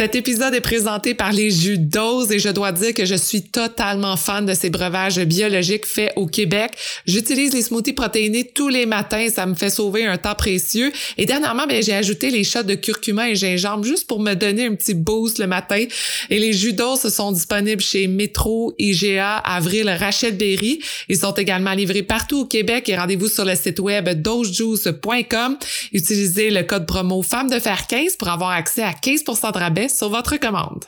Cet épisode est présenté par les jus d'ose et je dois dire que je suis totalement fan de ces breuvages biologiques faits au Québec. J'utilise les smoothies protéinés tous les matins, ça me fait sauver un temps précieux. Et dernièrement, ben, j'ai ajouté les shots de curcuma et gingembre juste pour me donner un petit boost le matin. Et les jus d'ose sont disponibles chez Metro, IGA, Avril, Rachel Berry. Ils sont également livrés partout au Québec et rendez-vous sur le site web dosejuice.com. Utilisez le code promo femme de fer 15 pour avoir accès à 15% de rabais sur votre commande.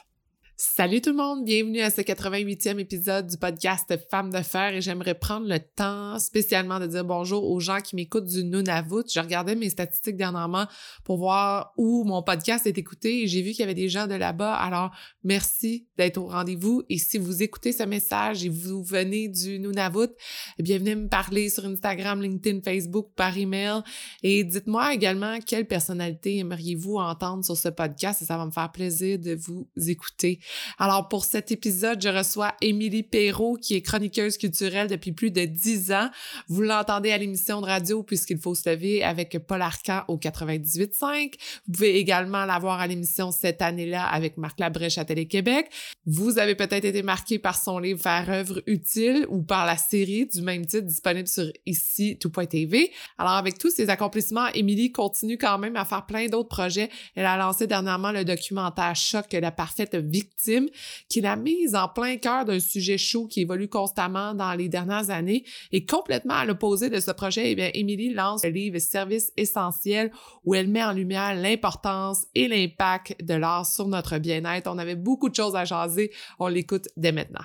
Salut tout le monde, bienvenue à ce 88e épisode du podcast Femmes de fer et j'aimerais prendre le temps spécialement de dire bonjour aux gens qui m'écoutent du Nunavut. Je regardais mes statistiques dernièrement pour voir où mon podcast est écouté et j'ai vu qu'il y avait des gens de là-bas. Alors, merci d'être au rendez-vous et si vous écoutez ce message et vous venez du Nunavut, eh bien venez me parler sur Instagram, LinkedIn, Facebook, par email et dites-moi également quelle personnalité aimeriez-vous entendre sur ce podcast et ça va me faire plaisir de vous écouter. Alors, pour cet épisode, je reçois Émilie Perrault, qui est chroniqueuse culturelle depuis plus de dix ans. Vous l'entendez à l'émission de radio puisqu'il faut se lever avec Paul Arcan au 98.5. Vous pouvez également la voir à l'émission cette année-là avec Marc Labrèche à Télé-Québec. Vous avez peut-être été marqué par son livre Faire œuvre utile ou par la série du même titre disponible sur ici tout.tv. Alors, avec tous ces accomplissements, Émilie continue quand même à faire plein d'autres projets. Elle a lancé dernièrement le documentaire Choc, la parfaite victime qui l'a mise en plein cœur d'un sujet chaud qui évolue constamment dans les dernières années. Et complètement à l'opposé de ce projet, eh bien, Émilie lance le livre Service essentiel où elle met en lumière l'importance et l'impact de l'art sur notre bien-être. On avait beaucoup de choses à jaser. On l'écoute dès maintenant.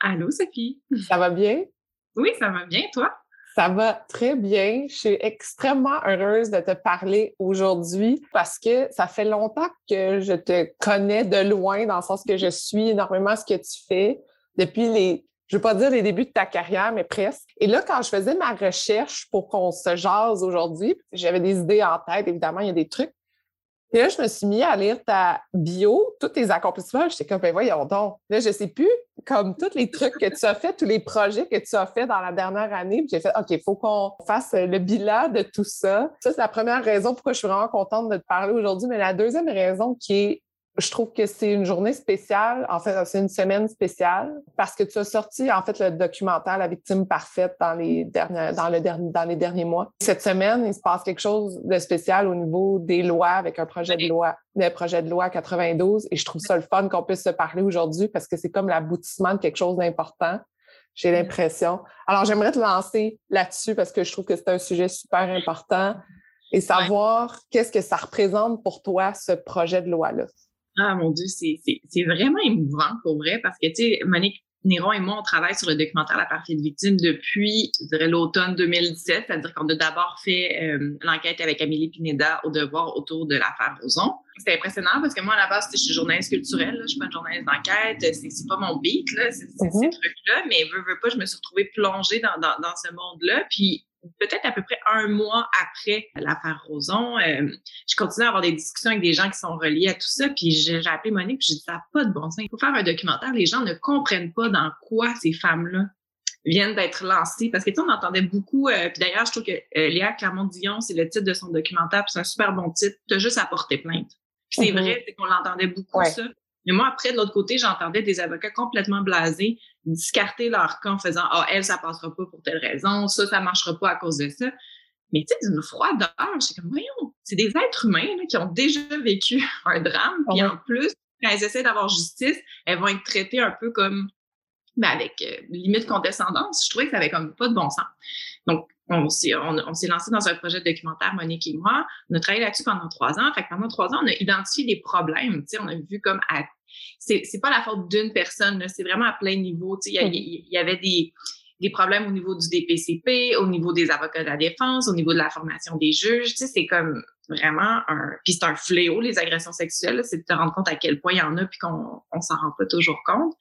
Allô, Sophie. Ça va bien? Oui, ça va bien, toi? Ça va très bien. Je suis extrêmement heureuse de te parler aujourd'hui parce que ça fait longtemps que je te connais de loin, dans le sens que je suis énormément ce que tu fais depuis les, je ne veux pas dire les débuts de ta carrière, mais presque. Et là, quand je faisais ma recherche pour qu'on se jase aujourd'hui, j'avais des idées en tête, évidemment, il y a des trucs. Et là, je me suis mis à lire ta bio, tous tes accomplissements. J'étais comme, ben voyons donc. Là, je sais plus, comme tous les trucs que tu as fait, tous les projets que tu as fait dans la dernière année. J'ai fait, OK, il faut qu'on fasse le bilan de tout ça. Ça, c'est la première raison pourquoi je suis vraiment contente de te parler aujourd'hui. Mais la deuxième raison qui est je trouve que c'est une journée spéciale. En fait, c'est une semaine spéciale parce que tu as sorti, en fait, le documentaire La victime parfaite dans les derniers, dans le dernier, dans les derniers mois. Cette semaine, il se passe quelque chose de spécial au niveau des lois avec un projet de loi, le projet de loi 92. Et je trouve ça le fun qu'on puisse se parler aujourd'hui parce que c'est comme l'aboutissement de quelque chose d'important. J'ai l'impression. Alors, j'aimerais te lancer là-dessus parce que je trouve que c'est un sujet super important et savoir qu'est-ce que ça représente pour toi, ce projet de loi-là. Ah mon Dieu, c'est vraiment émouvant pour vrai parce que, tu sais, Monique Néron et moi, on travaille sur le documentaire La parfaite victime depuis, je dirais, l'automne 2017, c'est-à-dire qu'on a d'abord fait euh, l'enquête avec Amélie Pineda au devoir autour de l'affaire Roson. C'était impressionnant parce que moi, à la base, je suis journaliste culturelle, là, je suis pas une journaliste d'enquête, c'est pas mon beat, là, c'est mm-hmm. ces trucs-là, mais veux, veux pas, je me suis retrouvée plongée dans, dans, dans ce monde-là. Puis peut-être à peu près un mois après l'affaire Roson, euh, je continue à avoir des discussions avec des gens qui sont reliés à tout ça. Puis j'ai appelé Monique, puis j'ai dit, ça n'a pas de bon sens. Il faut faire un documentaire. Les gens ne comprennent pas dans quoi ces femmes-là viennent d'être lancées. Parce que, tu sais, on entendait beaucoup, euh, puis d'ailleurs, je trouve que euh, Léa Clermont-Dion, c'est le titre de son documentaire, puis c'est un super bon titre. Tu as juste à porter plainte. C'est mm-hmm. vrai, c'est qu'on l'entendait beaucoup, ça. Mais moi, après, de l'autre côté, j'entendais des avocats complètement blasés discarter leur cas en faisant Ah, elle, ça passera pas pour telle raison, ça, ça marchera pas à cause de ça. Mais tu sais, d'une froideur, c'est comme, voyons, c'est des êtres humains qui ont déjà vécu un drame, puis en plus, quand elles essaient d'avoir justice, elles vont être traitées un peu comme, mais avec euh, limite condescendance. Je trouvais que ça avait comme pas de bon sens. Donc, on s'est, on, s'est lancé dans un projet de documentaire, Monique et moi. On a travaillé là-dessus pendant trois ans. Fait que pendant trois ans, on a identifié des problèmes. On a vu comme à c'est c'est pas la faute d'une personne, c'est vraiment à plein niveau. Il y, y, avait des, des problèmes au niveau du DPCP, au niveau des avocats de la défense, au niveau de la formation des juges. C'est comme vraiment un... Puis c'est un fléau, les agressions sexuelles, c'est de te rendre compte à quel point il y en a puis qu'on on, s'en rend pas toujours compte.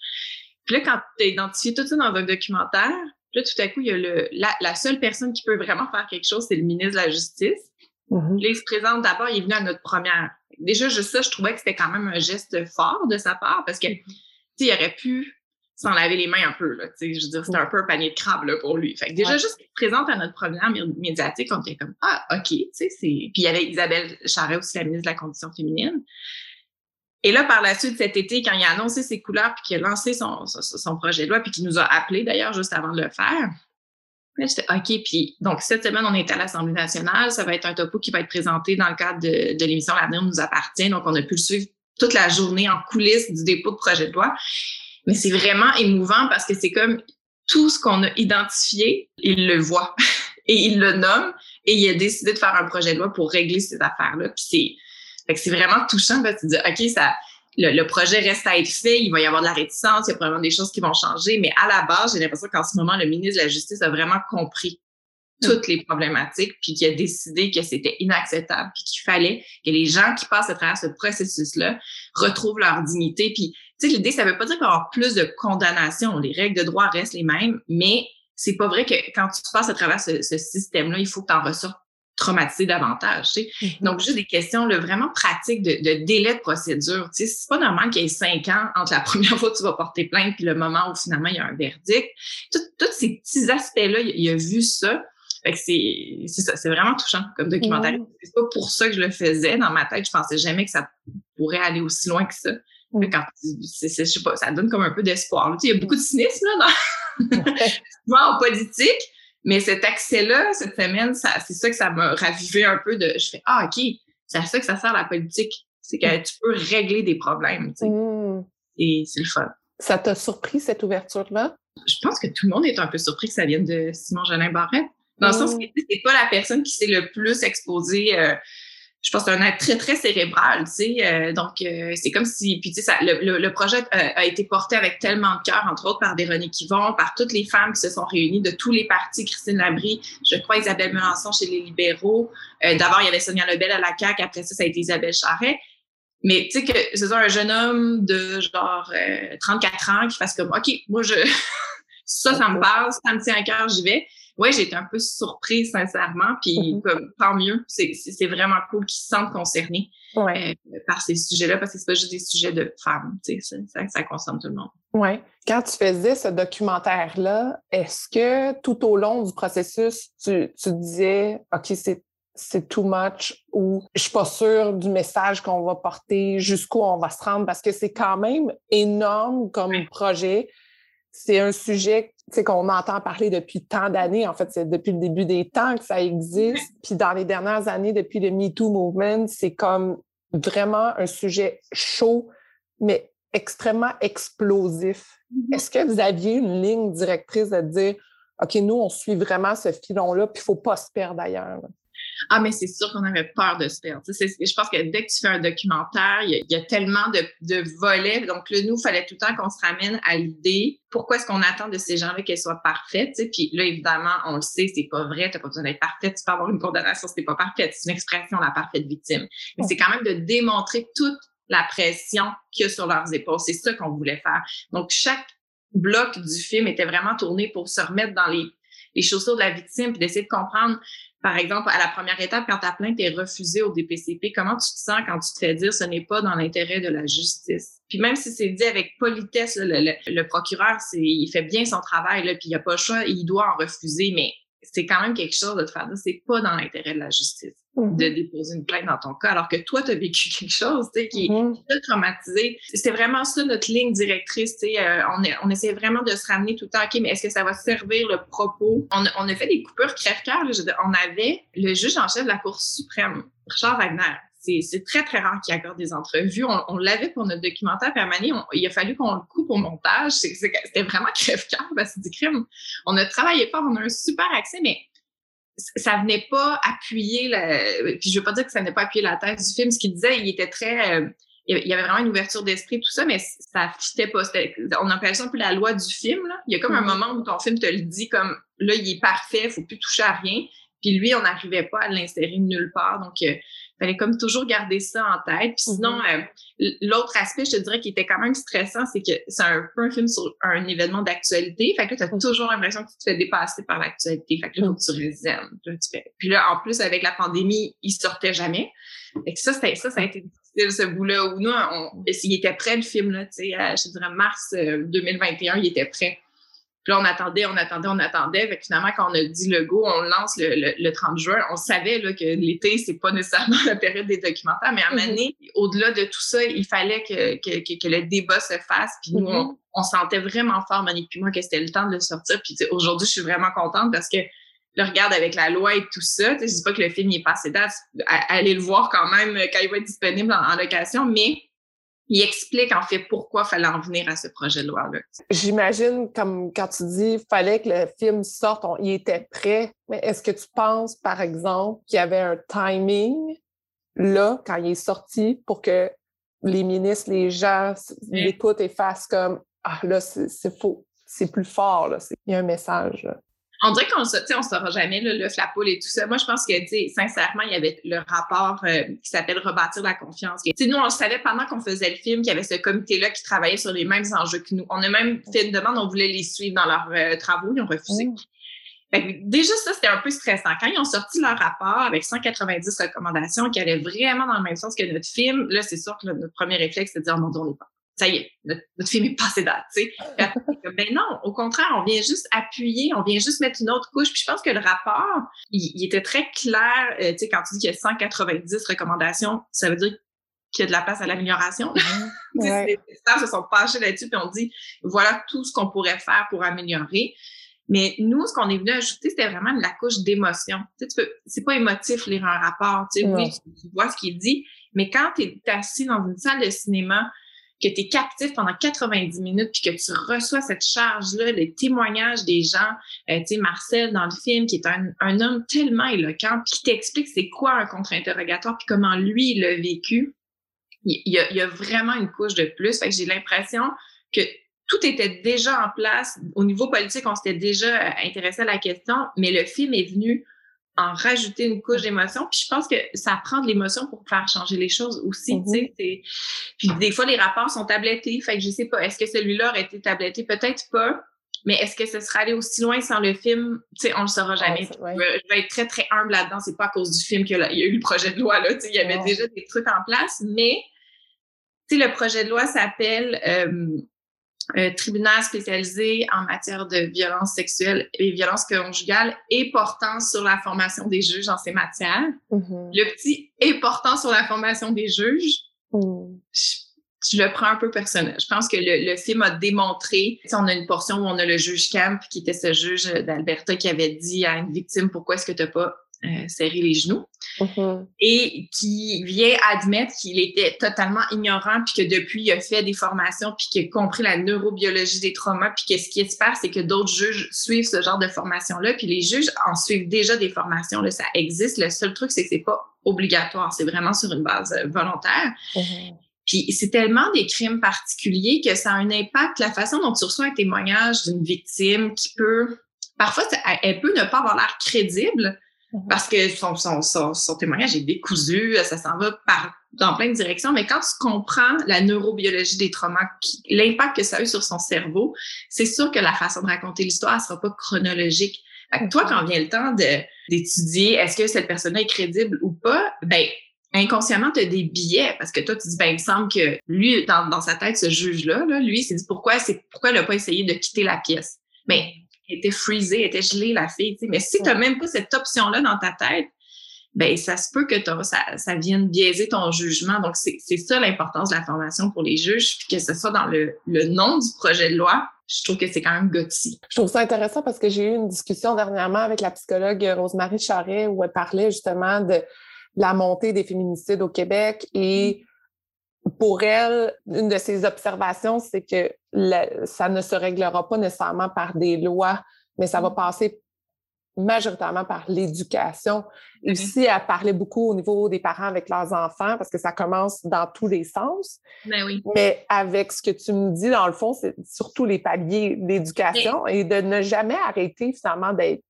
Puis là, quand tu as identifié tout ça dans un documentaire, là, tout à coup, il y a le, la, la seule personne qui peut vraiment faire quelque chose, c'est le ministre de la Justice. Mm-hmm. Là, il se présente d'abord, il est venu à notre première. Déjà, juste ça, je trouvais que c'était quand même un geste fort de sa part parce que, tu sais, il aurait pu s'en laver les mains un peu, là, tu sais, je veux dire, c'était un peu un panier de crabes, là, pour lui. Fait que déjà, juste qu'il se présente à notre première médiatique, on était comme, ah, OK, tu sais, c'est... Puis il y avait Isabelle Charret aussi, la ministre de la Condition féminine. Et là, par la suite, cet été, quand il a annoncé ses couleurs, puis qu'il a lancé son, projet de loi, puis qu'il nous a appelés d'ailleurs juste avant de le faire, là, j'étais OK. Puis donc, cette semaine, on est à l'Assemblée nationale. Ça va être un topo qui va être présenté dans le cadre de, de l'émission L'avenir nous appartient. Donc, on a pu le suivre toute la journée en coulisses du dépôt de projet de loi. Mais c'est vraiment émouvant parce que c'est comme tout ce qu'on a identifié, il le voit et il le nomme et il a décidé de faire un projet de loi pour régler ces affaires-là. Puis c'est c'est vraiment touchant parce que tu dis, OK, ça, le, projet reste à être fait, il va y avoir de la réticence, il y a probablement des choses qui vont changer, mais à la base, j'ai l'impression qu'en ce moment, le ministre de la Justice a vraiment compris toutes les problématiques, puis qui a décidé que c'était inacceptable, puis qu'il fallait que les gens qui passent à travers ce processus-là retrouvent leur dignité. Puis, tu sais, l'idée, ça veut pas dire qu'il va y avoir plus de condamnation. Les règles de droit restent les mêmes, mais c'est pas vrai que quand tu passes à travers ce, ce système-là, il faut que tu en ressortes traumatisé davantage. Tu sais. Mm-hmm. Donc, juste des questions là, vraiment pratiques de, de délai de procédure. Tu sais, c'est pas normal qu'il y ait cinq ans entre la première fois que tu vas porter plainte puis le moment où finalement il y a un verdict. Tous ces petits aspects-là, il, a vu ça. Fait que c'est, ça, c'est vraiment touchant comme documentaire. C'est pas pour ça que je le faisais. Dans ma tête, je pensais jamais que ça pourrait aller aussi loin que ça. Mm. Quand, c'est, je sais pas, ça donne comme un peu d'espoir. Tu sais, il y a beaucoup de cynisme là, dans... en politique, mais cet accès-là, cette semaine, c'est ça que ça m'a ravivé un peu de. Je fais Ah, OK, c'est à ça que ça sert la politique. C'est que tu peux régler des problèmes. Tu sais. Mmh. Et c'est le fun. Ça t'a surpris, cette ouverture-là? Je pense que tout le monde est un peu surpris que ça vienne de Simon Jolin Barrette. Dans le sens mmh. que c'est pas la personne qui s'est le plus exposée euh, je pense que c'est un être très, très cérébral, tu sais. Euh, donc, euh, c'est comme si, puis tu sais, le, le, projet euh, a, été porté avec tellement de cœur, entre autres par Véronique Yvon, par toutes les femmes qui se sont réunies de tous les partis, Christine Labrie, je crois Isabelle Melançon chez les libéraux. D'abord, il y avait Sonia Lebel à la CAQ, après ça, ça a été Isabelle Charret. Mais tu sais que c'est un jeune homme de genre 34 ans qui fasse comme, OK, moi, je ça, ça me parle, ça me tient à cœur, j'y vais ouais, j'ai été un peu surprise, sincèrement. Puis, mm-hmm. comme, tant mieux. C'est vraiment cool qu'ils se sentent concernés euh, par ces sujets-là, parce que c'est pas juste des sujets de femmes. Tu sais, ça, ça concerne tout le monde. Oui. Quand tu faisais ce documentaire-là, est-ce que tout au long du processus, tu, tu disais, OK, c'est c'est too much ou je suis pas sûre du message qu'on va porter, jusqu'où on va se rendre parce que c'est quand même énorme comme projet. C'est un sujet qu'on entend parler depuis tant d'années. En fait, c'est depuis le début des temps que ça existe. Puis dans les dernières années, depuis le MeToo Movement, c'est comme vraiment un sujet chaud, mais extrêmement explosif. Mm-hmm. Est-ce que vous aviez une ligne directrice de dire, OK, nous, on suit vraiment ce filon-là, puis il ne faut pas se perdre ailleurs? Ah, mais c'est sûr qu'on avait peur de se perdre. Je pense que dès que tu fais un documentaire, il y, a, tellement de, de, volets. Donc là, nous, il fallait tout le temps qu'on se ramène à l'idée pourquoi est-ce qu'on attend de ces gens-là qu'elles soient parfaites. Puis là, évidemment, on le sait, c'est pas vrai. Tu n'as pas besoin d'être parfaite. Tu peux avoir une condamnation, c'est pas parfaite. C'est une expression, la parfaite victime. Mais c'est quand même de démontrer toute la pression qu'il y a sur leurs épaules. C'est ça qu'on voulait faire. Donc, chaque bloc du film était vraiment tourné pour se remettre dans les, les chaussures de la victime puis d'essayer de comprendre par exemple, à la première étape, quand ta plainte est refusée au DPCP, comment tu te sens quand tu te fais dire ce n'est pas dans l'intérêt de la justice? Puis même si c'est dit avec politesse, le, procureur, il fait bien son travail, là, puis il n'y a pas choix, il doit en refuser, mais c'est quand même quelque chose de te faire dire c'est pas dans l'intérêt de la justice de mm-hmm. déposer une plainte dans ton cas, alors que toi, tu as vécu quelque chose tu sais, qui, mm-hmm. est traumatisé. C'est vraiment ça notre ligne directrice. Tu sais, euh, on, on essaie vraiment de se ramener tout le temps, OK, mais est-ce que ça va servir le propos? On, on a fait des coupures crève-cœur. On avait le juge en chef de la Cour suprême, Richard Wagner, c'est très, très rare qu'il accorde des entrevues. On, l'avait pour notre documentaire, à il a fallu qu'on le coupe au montage. C'était vraiment crève-cœur parce que du crime. On a travaillé fort, on a un super accès, mais ça venait pas appuyer, la, puis je veux pas dire que ça venait pas appuyer la thèse du film. Ce qu'il disait, il était très... Euh, il y avait vraiment une ouverture d'esprit, tout ça, mais ça fitait pas. On appelle ça un peu la loi du film. Là. Il y a comme un mm-hmm. moment où ton film te le dit comme là, il est parfait, faut plus toucher à rien. Puis lui, on n'arrivait pas à l'insérer nulle part. Donc, euh, fallait comme toujours garder ça en tête. Puis sinon, mm-hmm. euh, l'autre aspect, je te dirais, qui était quand même stressant, c'est que c'est un peu un film sur un événement d'actualité. Fait que là, tu as mm. toujours l'impression que tu te fais dépasser par l'actualité. Fait que là, faut que tu réserves. Puis là, en plus, avec la pandémie, il sortait jamais. Fait que ça, ça, ça a été difficile, ce bout-là, où nous, on, il était prêt, le film, là, tu sais, je dirais mars 2021, euh, il était prêt. Puis là, on attendait, on attendait, on attendait. Fait que finalement, quand on a dit le go, on lance le, le, 30 juin. On savait là, que l'été, c'est pas nécessairement la période des documentaires, mais à un moment donné, au-delà de tout ça, il fallait que, que, que, le débat se fasse. Puis nous, on, on, sentait vraiment fort, Monique puis moi, que c'était le temps de le sortir. Puis aujourd'hui, je suis vraiment contente parce que le regarde avec la loi et tout ça. Je dis pas que le film est passé date. Allez le voir quand même quand il va être disponible en location, mais il explique en fait pourquoi il fallait en venir à ce projet de loi-là. J'imagine, comme quand tu dis fallait que le film sorte, il était prêt. Mais est-ce que tu penses, par exemple, qu'il y avait un timing là, quand il est sorti, pour que les ministres, les gens l'écoutent et fassent comme Ah là, c'est faux, c'est plus fort, là. il y a un message. Là on dirait qu'on ne saura jamais le la poule et tout ça. Moi, je pense que, sincèrement, il y avait le rapport euh, qui s'appelle Rebâtir la confiance. nous, on le savait pendant qu'on faisait le film qu'il y avait ce comité-là qui travaillait sur les mêmes enjeux que nous. On a même fait une demande, on voulait les suivre dans leurs euh, travaux, ils ont refusé. Mmh. déjà, ça, c'était un peu stressant. Quand ils ont sorti leur rapport avec 190 recommandations qui allaient vraiment dans le même sens que notre film, là, c'est sûr que notre premier réflexe, c'est de dire, oh mon Dieu, on n'est pas ça y est, notre, film est passé date, tu sais. ben non, au contraire, on vient juste appuyer, on vient juste mettre une autre couche. Puis je pense que le rapport, il, était très clair. Euh, tu sais, quand tu dis qu'il y a 190 recommandations, ça veut dire qu'il y a de la place à l'amélioration. Les experts se sont penchés là-dessus puis on dit voilà tout ce qu'on pourrait faire pour améliorer. Mais nous, ce qu'on est venu ajouter, c'était vraiment de la couche d'émotion. Tu sais, c'est pas émotif lire un rapport. Tu sais, oui, tu, vois ce qu'il dit, mais quand tu es assis dans une salle de cinéma, que tu es captif pendant 90 minutes, puis que tu reçois cette charge-là, les témoignages des gens, euh, tu sais, Marcel dans le film, qui est un, homme tellement éloquent, puis qui t'explique c'est quoi un contre-interrogatoire, puis comment lui, il l'a vécu. Il, y a, vraiment une couche de plus. J'ai l'impression que tout était déjà en place. Au niveau politique, on s'était déjà intéressé à la question, mais le film est venu en rajouter une couche d'émotion. Puis je pense que ça prend de l'émotion pour faire changer les choses aussi. tu sais. Mm-hmm. Puis des fois, les rapports sont tablettés. Fait que je sais pas, est-ce que celui-là aurait été tabletté? Peut-être pas. Mais est-ce que ce serait allé aussi loin sans le film? Tu sais, on le saura jamais. Je vais être très, très humble là-dedans. C'est pas à cause du film qu'il y a eu le projet de loi. Là. Tu sais, il y avait déjà des trucs en place. Mais tu sais, le projet de loi s'appelle euh, un tribunal spécialisé en matière de violence sexuelle et violence conjugale et portant sur la formation des juges en ces matières. Mm-hmm. Le petit et portant sur la formation des juges, mm. je, le prends un peu personnel. Je pense que le, le film a démontré, on a une portion où on a le juge Camp, qui était ce juge d'Alberta qui avait dit à une victime, pourquoi est-ce que tu n'as pas euh, serrer les genoux mm-hmm. et qui vient admettre qu'il était totalement ignorant puis que depuis il a fait des formations puis qu'il a compris la neurobiologie des traumas puis que ce qui se passe c'est que d'autres juges suivent ce genre de formation là puis les juges en suivent déjà des formations là ça existe le seul truc c'est que c'est pas obligatoire c'est vraiment sur une base euh, volontaire mm-hmm. Puis c'est tellement des crimes particuliers que ça a un impact, la façon dont tu reçois un témoignage d'une victime qui peut, parfois, elle peut ne pas avoir l'air crédible. Parce que son, son, son, témoignage est décousu, ça s'en va par, dans plein de directions. Mais quand tu comprends la neurobiologie des traumas, l'impact que ça a eu sur son cerveau, c'est sûr que la façon de raconter l'histoire ne sera pas chronologique. Fait toi, quand vient le temps d'étudier est-ce que cette personne est crédible ou pas, ben inconsciemment, tu as des billets parce que toi, tu dis, ben, il me semble que lui, dans, dans sa tête, ce juge-là, là, lui, s'est dit pourquoi, c'est pourquoi il n'a pas essayé de quitter la pièce? Mais était freezée, était gelée, la fille. Mais si tu n'as même pas cette option-là dans ta tête, ben ça se peut que ça, ça vienne biaiser ton jugement. Donc, c'est ça l'importance de la formation pour les juges, puis que ce soit dans le, le nom du projet de loi. Je trouve que c'est quand même gothique. Je trouve ça intéressant parce que j'ai eu une discussion dernièrement avec la psychologue Rosemarie Charret où elle parlait justement de la montée des féminicides au Québec et pour elle, une de ses observations, c'est que ça ne se réglera pas nécessairement par des lois, mais ça va mm. passer majoritairement par l'éducation. Ici, elle parlait beaucoup au niveau des parents avec leurs enfants parce que ça commence dans tous les sens. Mais, ben oui. mais avec ce que tu me dis, dans le fond, c'est surtout les paliers d'éducation et de ne jamais arrêter finalement d'être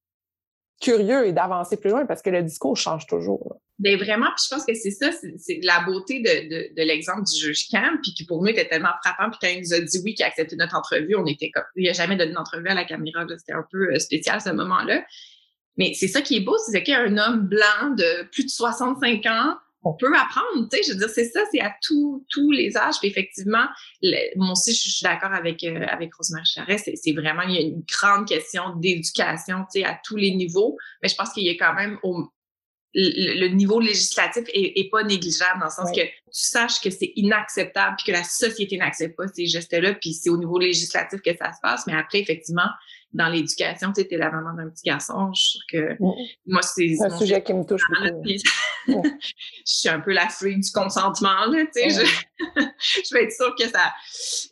curieux et d'avancer plus loin parce que le discours change toujours. Ben vraiment, puis je pense que c'est ça, c'est la beauté de, de, de l'exemple du juge Cam, puis qui pour nous était tellement frappant, puis quand il nous a dit oui, qu'il a accepté notre entrevue, on était comme, il a jamais donné d'entrevue à la caméra, c'était un peu euh, spécial ce moment-là. Mais c'est ça qui est beau, c'est qu'il y a un homme blanc de plus de 65 ans, on peut apprendre, tu sais, je veux dire, c'est ça, c'est à tous tous les âges. Puis effectivement, moi aussi, je suis d'accord avec euh, avec Rosemary Charest, c'est vraiment il y a une grande question d'éducation, tu sais, à tous les niveaux. Mais je pense qu'il y a quand même au, le, niveau législatif est, pas négligeable dans le sens que tu saches que c'est inacceptable puis que la société n'accepte pas ces gestes-là puis c'est au niveau législatif que ça se passe. Mais après effectivement dans l'éducation tu sais la maman d'un petit garçon je suis que moi c'est un sujet qui me touche beaucoup. Je suis un peu la fruit du consentement là tu sais je, je vais être sûre que ça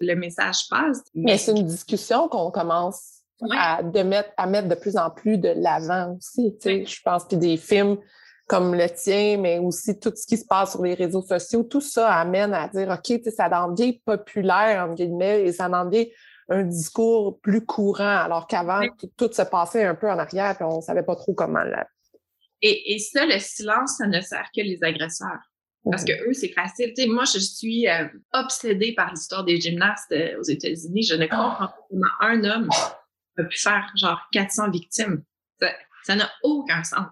le message passe. Mais c'est une discussion qu'on commence à, de mettre, à mettre de plus en plus de l'avant aussi. Tu sais, Je pense que des films comme le tien, mais aussi tout ce qui se passe sur les réseaux sociaux, tout ça amène à dire, OK, ça devient populaire, entre guillemets, et ça devient un discours plus courant, alors qu'avant, tout, se passait un peu en arrière, puis on savait pas trop comment. Et, et ça, le silence, ça ne sert que les agresseurs. Parce que eux, c'est facile. Moi, je suis euh, obsédée par l'histoire des gymnastes euh, aux États-Unis. Je ne comprends pas comment un homme a pu faire genre 400 victimes. Ça n'a aucun sens.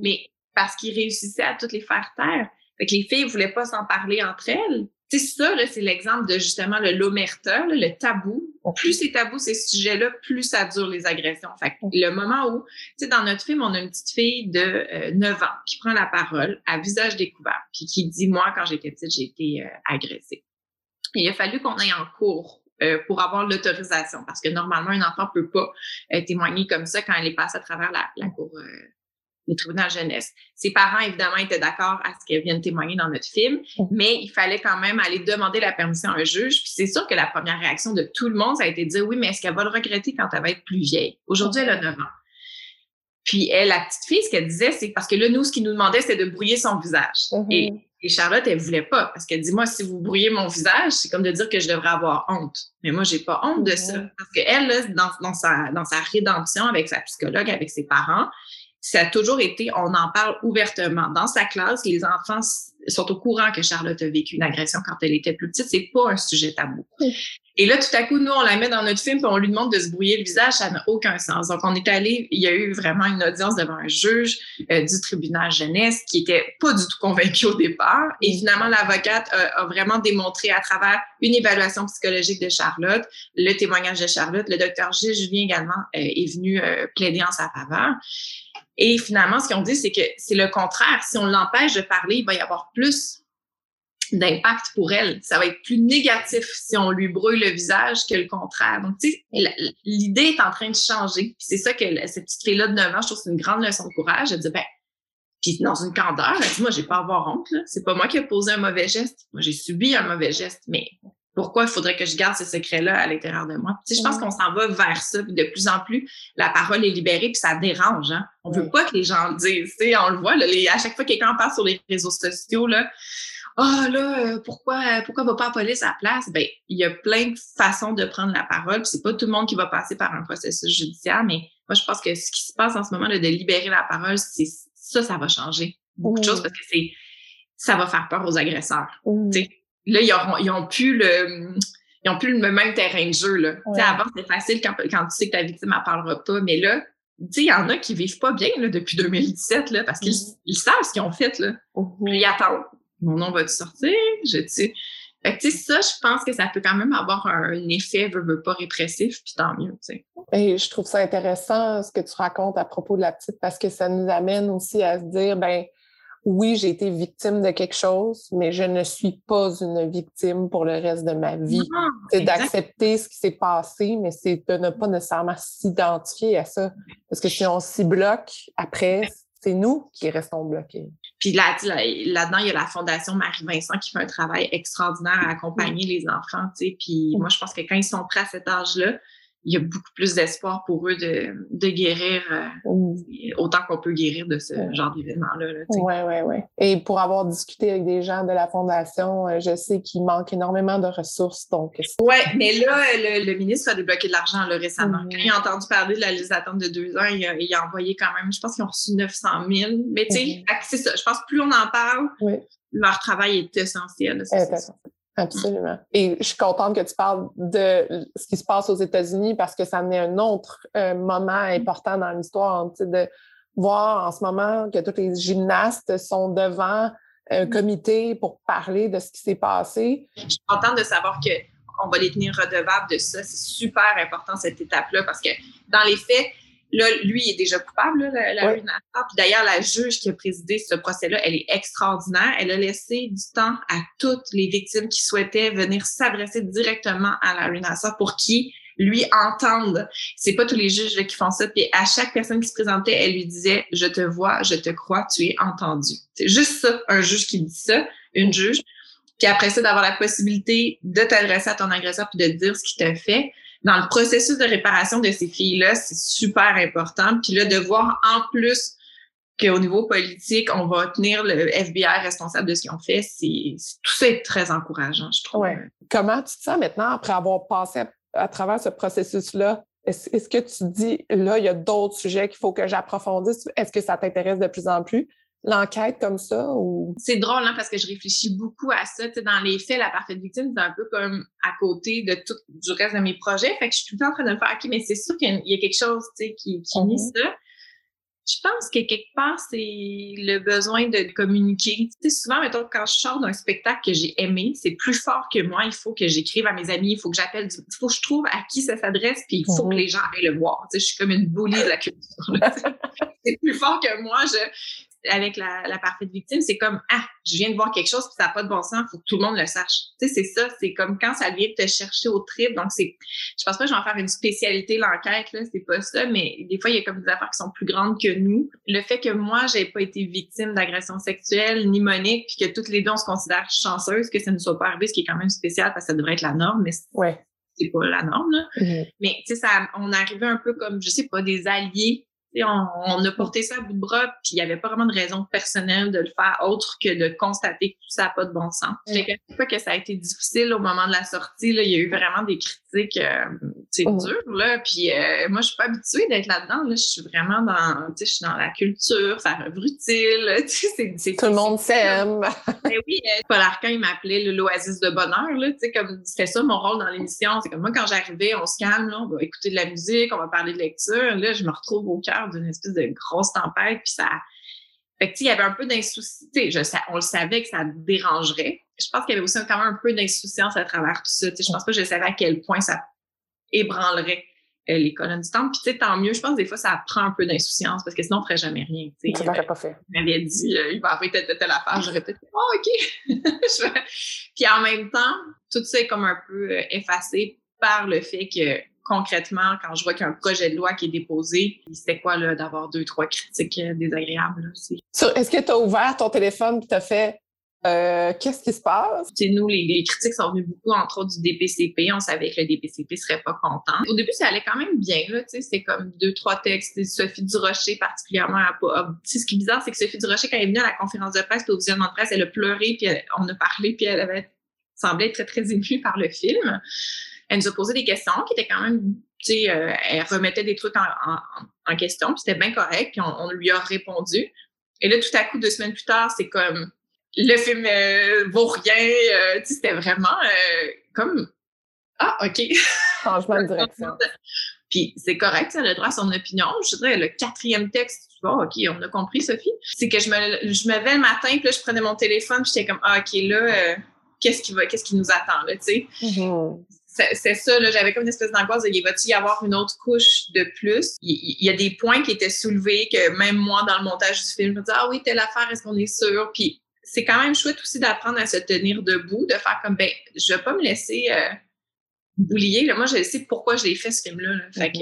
Mais parce qu'ils réussissaient à toutes les faire taire. Fait que les filles voulaient pas s'en parler entre elles. C'est ça, c'est l'exemple de justement le l'omerta, le tabou. Plus c'est tabou ces sujets-là, plus ça dure les agressions. Fait que le moment où, tu sais, dans notre film, on a une petite fille de 9 euh, ans qui prend la parole à visage découvert, puis qui dit, moi, quand j'étais petite, j'ai été euh, agressée. il a fallu qu'on aille en cours euh, pour avoir l'autorisation, parce que normalement, un enfant peut pas témoigner comme ça quand elle est passée à travers la, la cour le tribunal jeunesse. Ses parents, évidemment, étaient d'accord à ce qu'elle vienne témoigner dans notre film, mais il fallait quand même aller demander la permission à un juge. Puis c'est sûr que la première réaction de tout le monde, ça a été de dire oui, mais est-ce qu'elle va le regretter quand elle va être plus vieille? Aujourd'hui, elle a 9 ans. Puis elle, la petite fille, ce qu'elle disait, c'est parce que là, nous, ce qu'il nous demandait, c'était de brouiller son visage. Mm-hmm. et, et, Charlotte, elle voulait pas, parce qu'elle dit, moi, si vous brouillez mon visage, c'est comme de dire que je devrais avoir honte. Mais moi, j'ai pas honte de ça. Mm-hmm. Parce qu'elle, dans, dans, sa, dans sa rédemption avec sa psychologue, avec ses parents, ça a toujours été, on en parle ouvertement. Dans sa classe, les enfants sont au courant que Charlotte a vécu une agression quand elle était plus petite. C'est pas un sujet tabou. Et là, tout à coup, nous, on la met dans notre film, puis on lui demande de se brouiller le visage. Ça n'a aucun sens. Donc, on est allé, il y a eu vraiment une audience devant un juge euh, du tribunal jeunesse qui était pas du tout convaincu au départ. Et finalement, l'avocate a, vraiment démontré à travers une évaluation psychologique de Charlotte, le témoignage de Charlotte, le docteur Gilles Julien également euh, est venu euh, plaider en sa faveur. Et finalement, ce qu'ils ont dit, c'est que c'est le contraire. Si on l'empêche de parler, il va y avoir plus d'impact pour elle. Ça va être plus négatif si on lui brûle le visage que le contraire. Donc, tu sais, l'idée est en train de changer. c'est ça que cette petite fille-là de 9 ans, je trouve que c'est une grande leçon de courage. Elle dit, ben, puis dans une candeur, elle dit, moi, j'ai pas à avoir honte, là. C'est pas moi qui ai posé un mauvais geste. Moi, j'ai subi un mauvais geste, mais pourquoi il faudrait que je garde ce secret-là à l'intérieur de moi? Tu sais, je pense qu'on s'en va vers ça, puis de plus en plus, la parole est libérée, puis ça dérange. Hein? On veut pas que les gens le disent. Tu sais, on le voit, là, à chaque fois que quelqu'un parle sur les réseaux sociaux, là, ah oh, là, euh, pourquoi pourquoi va pas la police à la place? Ben, il y a plein de façons de prendre la parole. C'est pas tout le monde qui va passer par un processus judiciaire, mais moi je pense que ce qui se passe en ce moment là, de libérer la parole, c'est ça, ça va changer beaucoup de choses parce que c'est ça va faire peur aux agresseurs. Sais, là, ils, auront, ils ont plus le ils ont plus le même terrain de jeu. Là. Avant, c'était facile quand, quand tu sais que ta victime ne parlera pas, mais là, il y en a qui vivent pas bien là, depuis 2017 là, parce qu'ils ils savent ce qu'ils ont fait. Là. Mm-hmm. Ils attendent. Mon nom va-tu sortir? Je, sais. Fait que, ça, je pense que ça peut quand même avoir un, effet, veux, veux pas répressif, puis tant mieux. Et je trouve ça intéressant ce que tu racontes à propos de la petite, parce que ça nous amène aussi à se dire, ben oui, j'ai été victime de quelque chose, mais je ne suis pas une victime pour le reste de ma vie. C'est d'accepter ce qui s'est passé, mais c'est de ne pas nécessairement s'identifier à ça. Parce que si on s'y bloque, après, c'est nous qui restons bloqués. Puis là, là-dedans, il y a la Fondation Marie-Vincent qui fait un travail extraordinaire à accompagner les enfants, tu sais. Puis moi, je pense que quand ils sont prêts à cet âge-là, il y a beaucoup plus d'espoir pour eux de, de guérir euh, autant qu'on peut guérir de ce genre d'événement-là. Oui, oui, oui. Et pour avoir discuté avec des gens de la Fondation, euh, je sais qu'il manque énormément de ressources. Donc... Oui, mais là, le, ministre a débloqué de l'argent récemment. Quand il a entendu parler de la liste d'attente de deux ans, il a, envoyé quand même, je pense qu'ils ont reçu 900 000. Mais tu sais, c'est ça. Je pense que plus on en parle, leur travail est essentiel. Absolument. Et je suis contente que tu parles de ce qui se passe aux États-Unis parce que ça met un autre euh, moment important dans l'histoire, de voir en ce moment que tous les gymnastes sont devant un comité pour parler de ce qui s'est passé. Je suis contente de savoir qu'on va les tenir redevables de ça. C'est super important cette étape-là parce que dans les faits, Là, lui, est déjà coupable, la, la Puis d'ailleurs, la juge qui a présidé ce procès-là, elle est extraordinaire. Elle a laissé du temps à toutes les victimes qui souhaitaient venir s'adresser directement à la RINASA pour qui lui entende. C'est pas tous les juges qui font ça. Puis à chaque personne qui se présentait, elle lui disait Je te vois, je te crois, tu es entendu. C'est juste ça, un juge qui dit ça, une juge. Puis après ça, d'avoir la possibilité de t'adresser à ton agresseur puis de dire ce qu'il t'a fait dans le processus de réparation de ces filles-là, c'est super important. Puis là, de voir en plus qu'au niveau politique, on va tenir le FBI responsable de ce qu'ils ont fait, c'est tout ça est très encourageant, je trouve. Comment tu te sens maintenant après avoir passé à, travers ce processus-là? Est-ce que tu dis, là, il y a d'autres sujets qu'il faut que j'approfondisse? Est-ce que ça t'intéresse de plus en plus? L'enquête comme ça? Ou... C'est drôle, hein, parce que je réfléchis beaucoup à ça. dans les faits, la parfaite victime, c'est un peu comme à côté de tout du reste de mes projets. Fait que je suis tout le temps en train de me faire, OK, mais c'est sûr qu'il y a quelque chose qui, qui mm ça. Je pense que quelque part, c'est le besoin de communiquer. Tu sais, souvent, mettons, quand je sors d'un spectacle que j'ai aimé, c'est plus fort que moi. Il faut que j'écrive à mes amis, il faut que j'appelle, il faut que je trouve à qui ça s'adresse, puis il faut que mhm. les gens aillent le voir. Tu sais, je suis comme une boulie de la culture. c'est plus fort que moi. Je, avec la, la parfaite victime, c'est comme ah, je viens de voir quelque chose puis ça n'a pas de bon sens, il faut que tout le monde le sache. Tu sais, c'est ça, c'est comme quand ça vient te chercher au trip. Donc c'est, je pense pas que je vais en faire une spécialité l'enquête là, c'est pas ça, mais des fois il y a comme des affaires qui sont plus grandes que nous. Le fait que moi j'ai pas été victime d'agression sexuelle ni Monique, puis que toutes les deux on se considère chanceuses que ça ne soit pas arrivé, ce qui est quand même spécial parce que ça devrait être la norme, mais ouais. c'est pas la norme. Là. Mm-hmm. Mais tu sais, ça, on arrivait un peu comme je sais pas des alliés on, a porté ça à bout de bras, puis il n'y avait pas vraiment de raison personnelle de le faire autre que de constater que tout ça n'a pas de bon sens. Je ne pas que ça a été difficile au moment de la sortie. Là, il y a eu vraiment des critiques c'est euh, dur. Là. Puis euh, moi, je suis pas habituée d'être là-dedans. Là. Je suis vraiment dans, je suis dans la culture, faire œuvre utile. C'est, Tout le monde s'aime. Mais oui, euh, Paul Arcand, il m'appelait l'oasis de bonheur. Là, comme c'était ça mon rôle dans l'émission. C'est comme moi, quand j'arrivais, on se calme, là, on va écouter de la musique, on va parler de lecture. Là, je me retrouve au cœur d'une espèce de grosse tempête, puis ça. Fait que, il y avait un peu d'insouciance. On le savait que ça dérangerait. Je pense qu'il y avait aussi quand même un peu d'insouciance à travers tout ça. je pense pas que je savais à quel point ça ébranlerait euh, les colonnes du temple. Puis, tu sais, tant mieux. Je pense que des fois, ça prend un peu d'insouciance parce que sinon, on ferait jamais rien. Tu l'aurais pas fait. Il m'avait dit, euh, il va arriver telle, telle affaire. J'aurais peut-être dit, oh, OK. Puis, en même temps, tout ça est comme un peu euh, effacé par le fait que concrètement, quand je vois qu'il y a un projet de loi qui est déposé, c'était quoi là d'avoir deux, trois critiques désagréables aussi. Est-ce que tu as ouvert ton téléphone et tu as fait euh, qu'est-ce qui se passe? Nous, les, critiques sont venues beaucoup, entre autres, du DPCP. On savait que le DPCP serait pas content. Au début, ça allait quand même bien, c'est comme deux, trois textes. Sophie Durocher, particulièrement, pas, ce qui est bizarre, c'est que Sophie Durocher, quand elle est venue à la conférence de presse, au visionnement de presse, elle a pleuré, puis on a parlé, puis elle avait semblé être très, très émue par le film elle nous a posé des questions qui étaient quand même, euh, elle remettait des trucs en, question, puis c'était bien correct, puis on, lui a répondu. Et là, tout à coup, deux semaines plus tard, c'est comme le film euh, vaut rien. Euh, tu sais, c'était vraiment comme ah, OK. Changement de direction. Puis c'est correct, elle a le droit à son opinion. Je dirais le quatrième texte, tu vois, OK, on a compris, Sophie. C'est que je me, je me levais le matin, puis là, je prenais mon téléphone, puis j'étais comme, ah, OK, là, qu'est-ce qui va, qu'est-ce qui nous attend, là, tu sais? Mm-hmm c'est ça, là, j'avais comme une espèce d'angoisse de, va-t-il y avoir une autre couche de plus? Il, y a des points qui étaient soulevés que même moi, dans le montage du film, je me disais, ah oui, telle affaire, est-ce qu'on est sûr? Puis c'est quand même chouette aussi d'apprendre à se tenir debout, de faire comme, ben, je vais pas me laisser euh, boulier. Là. Moi, je sais pourquoi je l'ai fait, ce film-là. Fait que,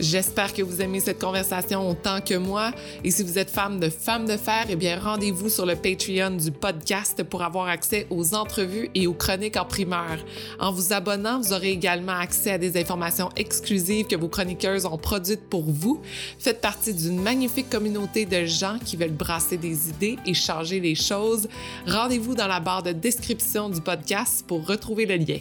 J'espère que vous aimez cette conversation autant que moi. Et si vous êtes femme de femmes de fer, eh bien, rendez-vous sur le Patreon du podcast pour avoir accès aux entrevues et aux chroniques en primeur. En vous abonnant, vous aurez également accès à des informations exclusives que vos chroniqueuses ont produites pour vous. Faites partie d'une magnifique communauté de gens qui veulent brasser des idées et changer les choses. Rendez-vous dans la barre de description du podcast pour retrouver le lien.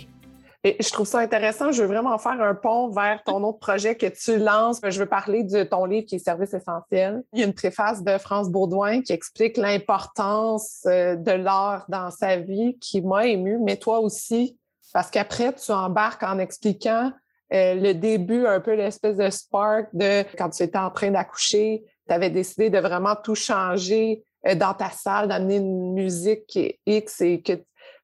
Et je trouve ça intéressant. Je veux vraiment faire un pont vers ton autre projet que tu lances. Je veux parler de ton livre qui est Service essentiel. Il y a une préface de France Baudouin qui explique l'importance euh, de l'art dans sa vie qui m'a émue, mais toi aussi, parce qu'après, tu embarques en expliquant euh, le début, un peu l'espèce de spark de quand tu étais en train d'accoucher, tu avais décidé de vraiment tout changer euh, dans ta salle, d'amener une musique X et que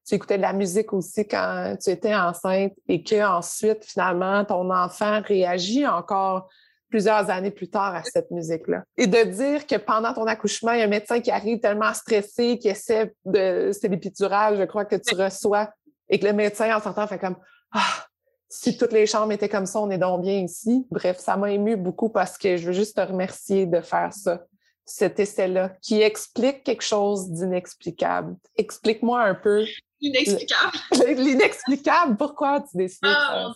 tu écoutais de la musique aussi quand tu étais enceinte et que ensuite finalement ton enfant réagit encore plusieurs années plus tard à cette musique-là. Et de dire que pendant ton accouchement, il y a un médecin qui arrive tellement stressé, qui essaie de... C'est l'épidural, je crois, que tu reçois, et que le médecin, en sortant, fait comme « Ah, si toutes les chambres étaient comme ça, on est donc bien ici. » Bref, ça m'a ému beaucoup parce que je veux juste te remercier de faire ça cet essai-là, qui explique quelque chose d'inexplicable. Explique-moi un peu L'inexplicable. L'inexplicable, pourquoi tu décides ah,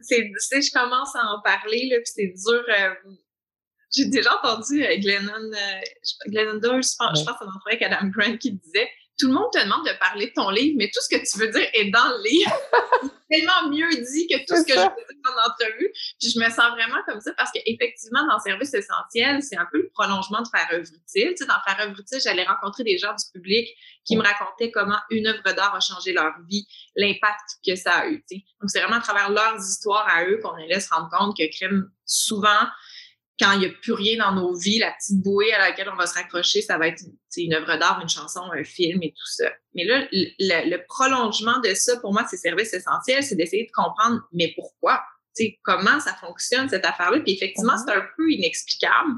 C'est, je commence à en parler, là, puis c'est dur. Euh, j'ai déjà entendu euh, Glennon, euh, Glennon Doyle, je pense, je pense que c'est avec Adam Grant qui disait tout le monde te demande de parler de ton livre, mais tout ce que tu veux dire est dans le livre. c'est tellement mieux dit que tout ce que je veux dire en entrevue. Puis je me sens vraiment comme ça parce qu'effectivement, dans Service essentiel, c'est un peu le prolongement de Faire œuvre utile. Tu sais, dans Faire œuvre utile, j'allais rencontrer des gens du public qui me racontaient comment une œuvre d'art a changé leur vie, l'impact que ça a eu. Tu sais. Donc, c'est vraiment à travers leurs histoires à eux qu'on allait se rendre compte que crime souvent quand il n'y a plus rien dans nos vies, la petite bouée à laquelle on va se raccrocher, ça va être une œuvre d'art, une chanson, un film et tout ça. Mais là, le, prolongement de ça, pour moi, c'est service essentiel, c'est d'essayer de comprendre, mais pourquoi? sais, comment ça fonctionne, cette affaire-là? Puis effectivement, c'est un peu inexplicable.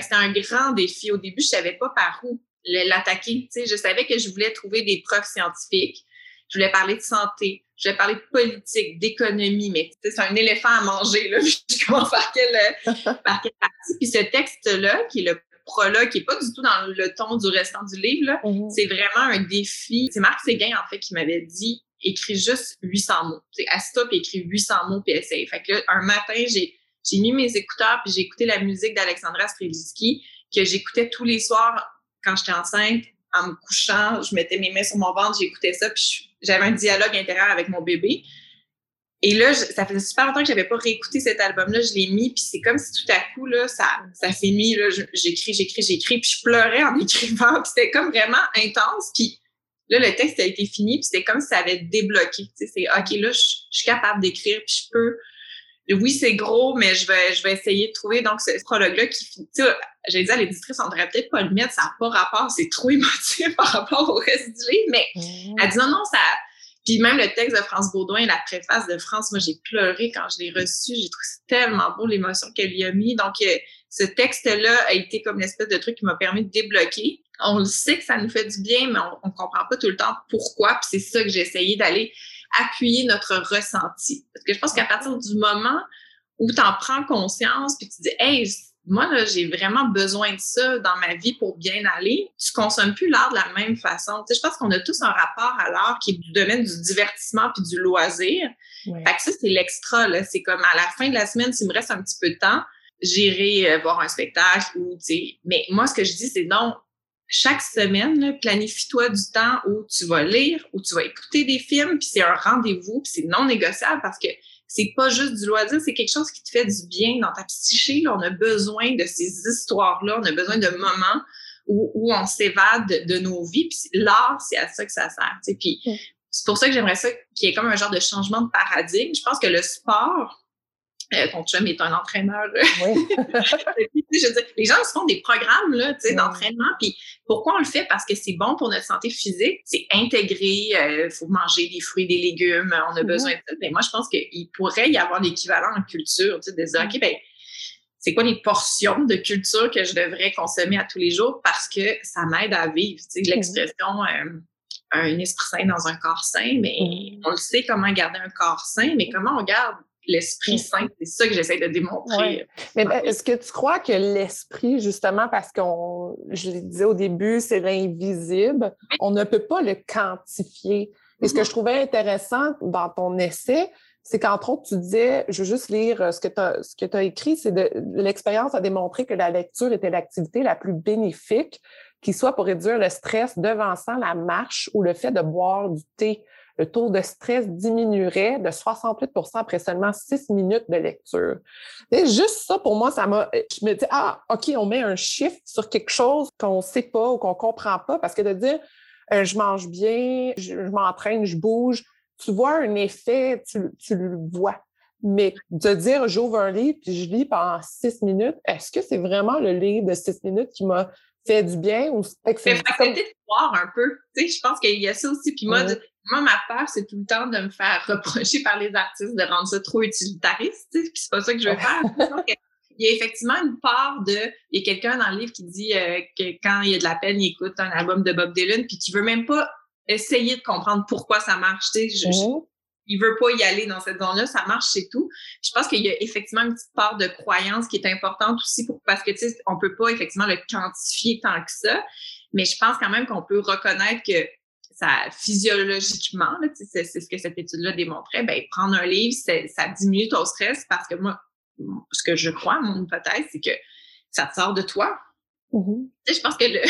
C'était un grand défi. Au début, je savais pas par où l'attaquer. Je savais que je voulais trouver des preuves scientifiques. Je voulais parler de santé. Je vais parler de politique, d'économie, mais c'est un éléphant à manger. Là. Je commence par quelle, par quelle partie. Puis ce texte-là, qui est le prologue, qui n'est pas du tout dans le ton du restant du livre, mm-hmm. c'est vraiment un défi. C'est Marc Séguin, en fait, qui m'avait dit écris juste 800 mots. C'est stop, écris 800 mots, puis essaye. Fait que là, un matin, j'ai j'ai mis mes écouteurs, puis j'ai écouté la musique d'Alexandra Strelitzky, que j'écoutais tous les soirs quand j'étais enceinte, en me couchant, je mettais mes mains sur mon ventre, j'écoutais ça, puis j'avais un dialogue intérieur avec mon bébé. Et là, ça faisait super longtemps que j'avais pas réécouté cet album-là, je l'ai mis, puis c'est comme si tout à coup, là, ça, ça s'est mis, là, j'écris, j'écris, j'écris, puis je pleurais en écrivant, puis c'était comme vraiment intense, puis là, le texte a été fini, puis c'était comme si ça avait débloqué, tu sais, c'est, OK, là, je, suis capable d'écrire, puis je peux, oui, c'est gros, mais je vais, je vais essayer de trouver, donc, ce prologue-là qui, tu sais, j'ai dit à l'éditrice, on devrait peut-être pas le mettre, ça n'a pas rapport, c'est trop émotif par rapport au reste du livre, mais mmh. elle dit non, non, ça. Puis même le texte de France Baudouin, la préface de France, moi j'ai pleuré quand je l'ai reçu, j'ai trouvé tellement beau l'émotion qu'elle y a mis. Donc euh, ce texte-là a été comme l'espèce de truc qui m'a permis de débloquer. On le sait que ça nous fait du bien, mais on, ne comprend pas tout le temps pourquoi. Puis c'est ça que j'ai essayé d'aller appuyer notre ressenti. Parce que je pense qu'à partir du moment où tu en prends conscience, puis tu dis, hey, moi, j'ai vraiment besoin de ça dans ma vie pour bien aller. Tu consommes plus l'art de la même façon. Tu sais, je pense qu'on a tous un rapport à l'art qui est du domaine du divertissement puis du loisir. Fait que ça, c'est l'extra. C'est comme à la fin de la semaine, s'il me reste un petit peu de temps, j'irai euh, voir un spectacle ou, tu sais. Mais moi, ce que je dis, c'est non, chaque semaine, planifie-toi du temps où tu vas lire, où tu vas écouter des films, puis c'est un rendez-vous, puis c'est non négociable parce que c'est pas juste du loisir, c'est quelque chose qui te fait du bien dans ta psyché. Là, on a besoin de ces histoires-là, on a besoin de moments où, où on s'évade de, nos vies. Puis l'art, c'est à ça que ça sert. Puis c'est pour ça que j'aimerais ça qu'il y ait comme un genre de changement de paradigme. Je pense que le sport, euh, ton chum est un entraîneur. Oui. je veux dire, les gens se font des programmes là, d'entraînement. Puis pourquoi on le fait? Parce que c'est bon pour notre santé physique. C'est intégré. Il euh, faut manger des fruits, des légumes. On a besoin de ça. Mais moi, je pense qu'il pourrait y avoir l'équivalent en culture. De dire, OK, ben, c'est quoi les portions de culture que je devrais consommer à tous les jours parce que ça m'aide à vivre. L'expression euh, un esprit sain dans un corps sain, mais on le sait comment garder un corps sain, mais comment on garde l'esprit mm. sain. C'est ça que j'essaie de démontrer. Mais ben, est-ce que tu crois que l'esprit, justement, parce qu'on, je le disais au début, c'est l'invisible, on ne peut pas le quantifier. Et ce que mm-hmm. je trouvais intéressant dans ton essai, c'est qu'entre autres, tu disais, je veux juste lire euh, ce que tu as, écrit, c'est de l'expérience a démontré que la lecture était l'activité la plus bénéfique, qui soit pour réduire le stress devançant la marche ou le fait de boire du thé. Le taux de stress diminuerait de 68% après seulement six minutes de lecture. Et juste ça, pour moi, ça m'a. Je me dis, ah, OK, on met un chiffre sur quelque chose qu'on ne sait pas ou qu'on ne comprend pas, parce que de dire, euh, je mange bien, je m'entraîne, je bouge, tu vois un effet, tu, le vois. Mais de dire j'ouvre un livre puis je lis pendant six minutes, est-ce que c'est vraiment le livre de six minutes qui m'a fait du bien ou c'est que c'est de voir un peu. Tu sais, je pense qu'il y a ça aussi. Puis moi, moi ma peur, c'est tout le temps de me faire reprocher par les artistes de rendre ça trop utilitariste. Tu sais, puis c'est pas ça que je veux faire. il y a effectivement une part de. Il y a quelqu'un dans le livre qui dit euh, que quand il y a de la peine, il écoute un album de Bob Dylan, puis qui veut même pas essayer de comprendre pourquoi ça marche. Tu sais, mhm. Il veut pas y aller dans cette zone-là, ça marche, c'est tout. Je pense qu'il y a effectivement une petite part de croyance qui est importante aussi pour, parce que, tu sais, on peut pas effectivement le quantifier tant que ça, mais je pense quand même qu'on peut reconnaître que ça, physiologiquement, c'est ce que cette étude-là démontrait, ben, prendre un livre, ça diminue ton stress parce que moi, ce que je crois, mon hypothèse, c'est que ça te sort de toi. Mm-hmm. Je pense que le,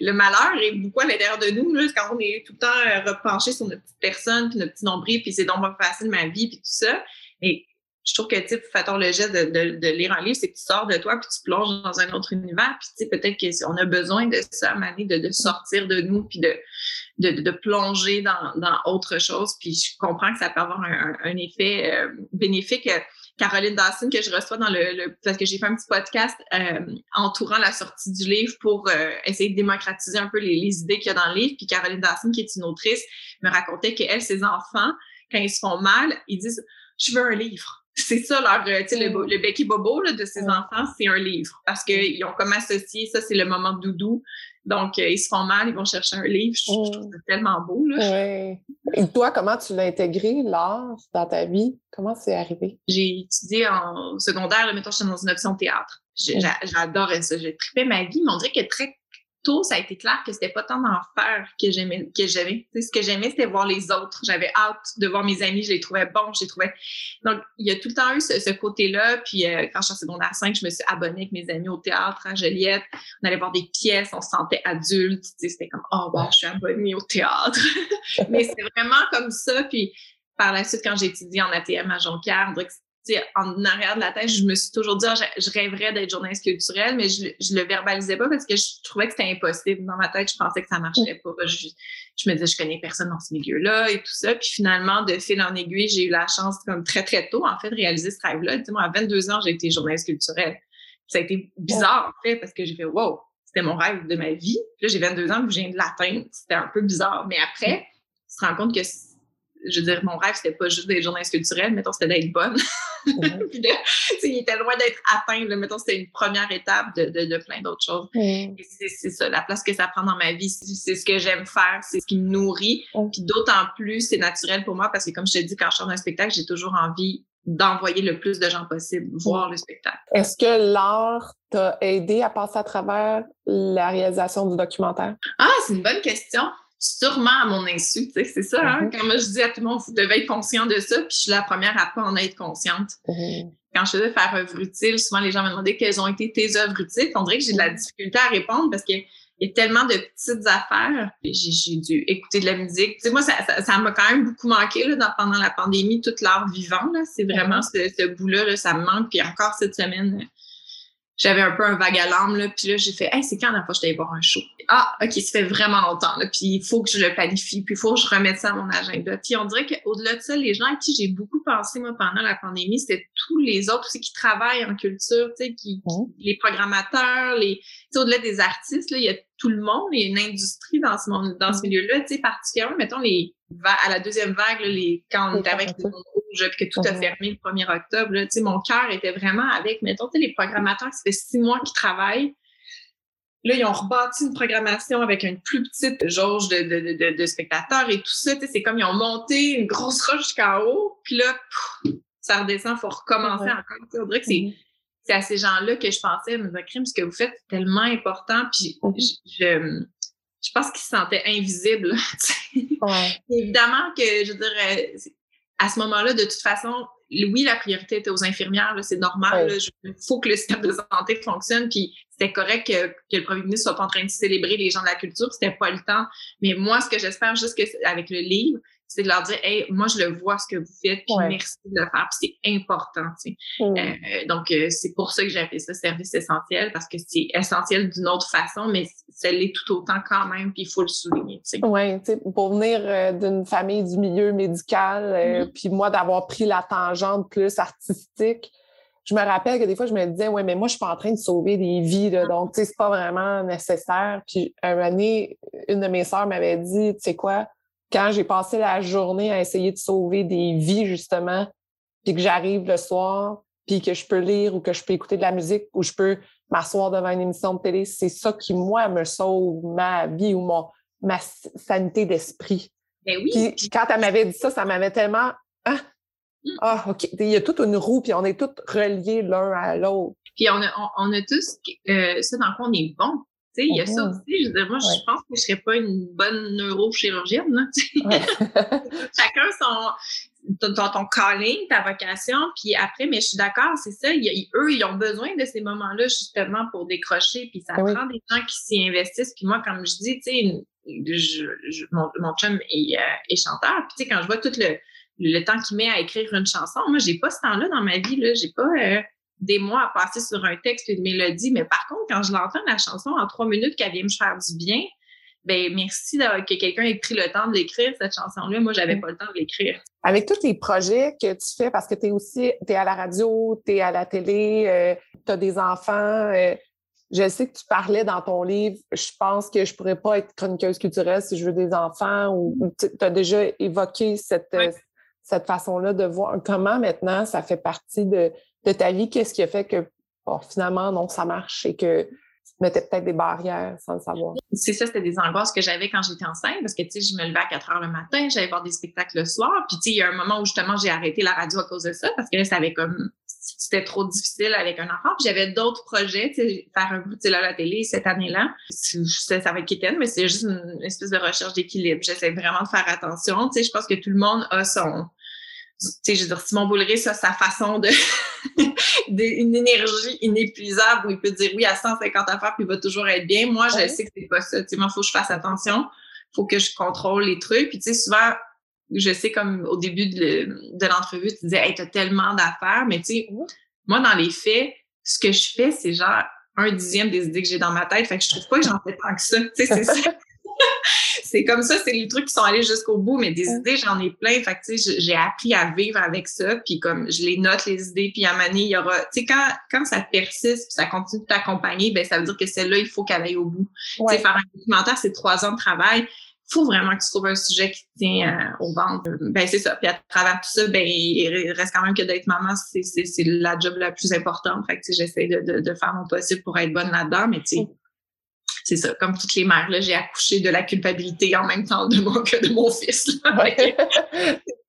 le, malheur est beaucoup à l'intérieur de nous, là, quand on est tout le temps euh, repenché sur notre petite personne, puis notre petit nombril, puis c'est donc pas facile ma vie, puis tout ça. Mais je trouve que, tu faisons le geste de, de, de, lire un livre, c'est que tu sors de toi, puis tu plonges dans un autre univers, puis tu sais, peut-être qu'on a besoin de ça, Mané, de, de sortir de nous, puis de, de, de, plonger dans, dans autre chose. Puis je comprends que ça peut avoir un, un effet euh, bénéfique. Caroline Dawson que je reçois dans le, parce que j'ai fait un petit podcast euh, entourant la sortie du livre pour euh, essayer de démocratiser un peu les, les idées qu'il y a dans le livre. Puis Caroline Dawson, qui est une autrice, me racontait qu'elle, ses enfants, quand ils se font mal, ils disent Je veux un livre. C'est ça leur, euh, tu sais, le, le Becky Bobo là, de ses enfants, c'est un livre. Parce qu'ils ont comme associé, ça, c'est le moment doudou. Donc, ils se font mal, ils vont chercher un livre. Je, trouve ça tellement beau. Là. Ouais. Et toi, comment tu l'as intégré, l'art, dans ta vie? Comment c'est arrivé? J'ai étudié en secondaire, là, mettons, j'étais dans une option théâtre. J'adorais ça. J'ai trippé ma vie, mais on dirait que très ça a été clair que c'était pas tant d'en faire que j'aimais, que j'avais. Ce que j'aimais, c'était voir les autres. J'avais hâte de voir mes amis. Je les trouvais bons. Je les trouvais. Donc, il y a tout le temps eu ce, côté-là. Puis, euh, quand je suis en secondaire 5, je me suis abonnée avec mes amis au théâtre à Joliette. On allait voir des pièces. On se sentait adulte. C'était comme, oh, wow, je suis abonnée au théâtre. Mais c'est vraiment comme ça. Puis, par la suite, quand j'ai étudié en ATM à Jonquière, en arrière de la tête, je me suis toujours dit, ah, je, rêverais d'être journaliste culturelle, mais je, je le verbalisais pas parce que je trouvais que c'était impossible. Dans ma tête, je pensais que ça marcherait pas. Je, me disais, je connais personne dans ce milieu-là et tout ça. Puis finalement, de fil en aiguille, j'ai eu la chance, comme très, très tôt, en fait, de réaliser ce rêve-là. moi, à 22 ans, j'ai été journaliste culturelle. ça a été bizarre, en fait, parce que j'ai fait, wow, c'était mon rêve de ma vie. Puis là, j'ai 22 ans, je viens de l'atteindre. C'était un peu bizarre. Mais après, tu te rends compte que je veux dire, mon rêve, c'était pas juste d'être journaliste culturelle, mettons, c'était d'être bonne. Mhm. Puis il était loin d'être atteint. Là, mettons, c'était une première étape de, de, de plein d'autres choses. C'est ça, la place que ça prend dans ma vie, c'est ce que j'aime faire, c'est ce qui me nourrit. Puis d'autant plus, c'est naturel pour moi parce que, comme je te dis, quand je sors d'un spectacle, j'ai toujours envie d'envoyer le plus de gens possible voir le spectacle. Est-ce que l'art t'a aidé à passer à travers la réalisation du documentaire? Ah, c'est une bonne question sûrement à mon insu. C'est ça, hein? Mm-hmm. Quand moi je dis à tout le monde, vous devez être conscient de ça, puis je suis la première à pas en être consciente. Mm-hmm. Quand je faisais faire œuvre utile, souvent les gens me demandaient quelles ont été tes œuvres utiles. On dirait que j'ai de la mm-hmm. difficulté à répondre parce qu'il y a tellement de petites affaires. J'ai dû écouter de la musique. Tu sais, moi, ça m'a ça, m'a quand même beaucoup manqué là, pendant la pandémie, toute l'art vivant. C'est vraiment ce, ce bout-là, ça me manque. Puis encore cette semaine, j'avais un peu un vague à l'âme, là, puis là, j'ai fait, hey, c'est quand la fois que je voir un show? Ah, OK, ça fait vraiment longtemps, là, puis il faut que je le planifie, puis il faut que je remette ça à mon agenda. Puis on dirait qu'au-delà de ça, les gens à qui j'ai beaucoup pensé, moi, pendant la pandémie, c'était tous les autres aussi qui travaillent en culture, tu sais, qui, les programmateurs, les, tu sais, au-delà des artistes, là, il y a tout le monde, il y a une industrie dans ce monde, dans ce milieu-là, tu sais, particulièrement, mettons, les, à la deuxième vague, là, les, quand on était avec les que tout a fermé le 1er octobre, là, mon cœur était vraiment avec, mettons, les programmateurs, ça fait six mois qu'ils travaillent. Là, ils ont rebâti une programmation avec une plus petite jauge de, de, de, de spectateurs et tout ça. C'est comme ils ont monté une grosse roche jusqu'en haut, puis là, ça redescend, il faut recommencer encore. On dirait que c'est, mm-hmm. c'est à ces gens-là que je pensais, me crime, ce que vous faites, c'est tellement important. Puis mm-hmm. je, je, pense qu'ils se sentaient invisibles. ouais. Évidemment que, je dirais, à ce moment-là, de toute façon, oui, la priorité était aux infirmières, c'est normal. Il faut que le système de santé fonctionne. Puis c'était correct que, le premier ministre soit pas en train de célébrer les gens de la culture. C'était pas le temps. Mais moi, ce que j'espère juste que avec le livre, c'est de leur dire, hey, moi, je le vois ce que vous faites, puis merci de le faire, puis c'est important, tu sais. Euh, donc, euh, c'est pour ça que j'ai appelé ça service essentiel, parce que c'est essentiel d'une autre façon, mais ça l'est tout autant quand même, puis il faut le souligner, tu sais. Oui, tu sais, pour venir euh, d'une famille du milieu médical, mm-hmm. puis moi, d'avoir pris la tangente plus artistique, je me rappelle que des fois, je me disais, ouais, mais moi, je suis pas en train de sauver des vies, là, donc, tu sais, c'est pas vraiment nécessaire. Puis, un année, une de mes sœurs m'avait dit, tu sais quoi, quand j'ai passé la journée à essayer de sauver des vies, justement, puis que j'arrive le soir, puis que je peux lire ou que je peux écouter de la musique ou je peux m'asseoir devant une émission de télé, c'est ça qui, moi, me sauve ma vie ou mon, ma sanité d'esprit. Ben oui. Puis, quand elle m'avait dit ça, ça m'avait tellement... Ah, ah, OK. Il y a toute une roue, puis on est tous reliés l'un à l'autre. Puis on a, on, a tous euh, ça dans quoi on est bon il y a ça aussi. Je veux dire, moi, je pense que je serais pas une bonne neurochirurgienne. Là, Chacun son ton, ton, calling, ta vocation, puis après, mais je suis d'accord, c'est ça. eux, ils ont besoin de ces moments-là justement pour décrocher, puis ça prend des gens qui s'y investissent. Puis moi, comme je dis, tu sais, mon, mon, chum est, euh, est chanteur. Puis tu sais, quand je vois tout le, le temps qu'il met à écrire une chanson, moi, j'ai pas ce temps-là dans ma vie. Là, j'ai pas. Euh, des mois à passer sur un texte, une mélodie. Mais par contre, quand je l'entends, la chanson, en trois minutes, qu'elle vient me faire du bien, ben merci que quelqu'un ait pris le temps de l'écrire, cette chanson-là. Moi, j'avais pas le temps de l'écrire. Avec tous les projets que tu fais, parce que tu es aussi, es à la radio, tu es à la télé, euh, tu as des enfants. Euh, je sais que tu parlais dans ton livre, je pense que je pourrais pas être chroniqueuse culturelle si je veux des enfants, ou tu as déjà évoqué cette, cette façon-là de voir comment maintenant ça fait partie de, de ta vie, qu'est-ce qui a fait que finalement, non, ça marche et que tu mettais peut-être des barrières sans le savoir? C'est ça, c'était des angoisses que j'avais quand j'étais enceinte parce que, tu sais, je me levais à 4 heures le matin, j'allais voir des spectacles le soir. Puis, tu sais, il y a un moment où justement j'ai arrêté la radio à cause de ça parce que là, ça avait comme, c'était trop difficile avec un enfant. J'avais d'autres projets, tu sais, faire un bout de à la télé cette année-là. Ça va être mais c'est juste une espèce de recherche d'équilibre. J'essaie vraiment de faire attention. Tu sais, je pense que tout le monde a son, sais, je veux dire, Simon Boulry, ça, sa façon de, une énergie inépuisable où il peut dire oui à 150 affaires puis il va toujours être bien. Moi, je sais que c'est pas ça. Tu sais, moi, faut que je fasse attention. Faut que je contrôle les trucs. Puis, tu sais, souvent, je sais comme au début de, l'entrevue, tu disais, hey, t'as tellement d'affaires. Mais, tu sais, moi, dans les faits, ce que je fais, c'est genre un dixième des idées que j'ai dans ma tête. Fait que je trouve pas que j'en fais tant que ça. Tu sais, c'est ça. C'est comme ça, c'est les trucs qui sont allés jusqu'au bout, mais des idées, j'en ai plein. Fait tu sais, j'ai appris à vivre avec ça, puis comme je les note, les idées, puis à moment il y aura... Tu sais, quand, quand ça persiste, puis ça continue de t'accompagner, ben ça veut dire que celle-là, il faut qu'elle aille au bout. Tu sais, faire un documentaire, c'est trois ans de travail. Il faut vraiment que tu trouves un sujet qui tient euh, au ventre. Ben c'est ça. Puis à travers tout ça, ben il reste quand même que d'être maman, c'est la job la plus importante. Fait que j'essaie de, de, de, faire mon possible pour être bonne là-dedans, mais tu sais, c'est ça, comme toutes les mères, j'ai accouché de la culpabilité en même temps de mon, que de mon fils.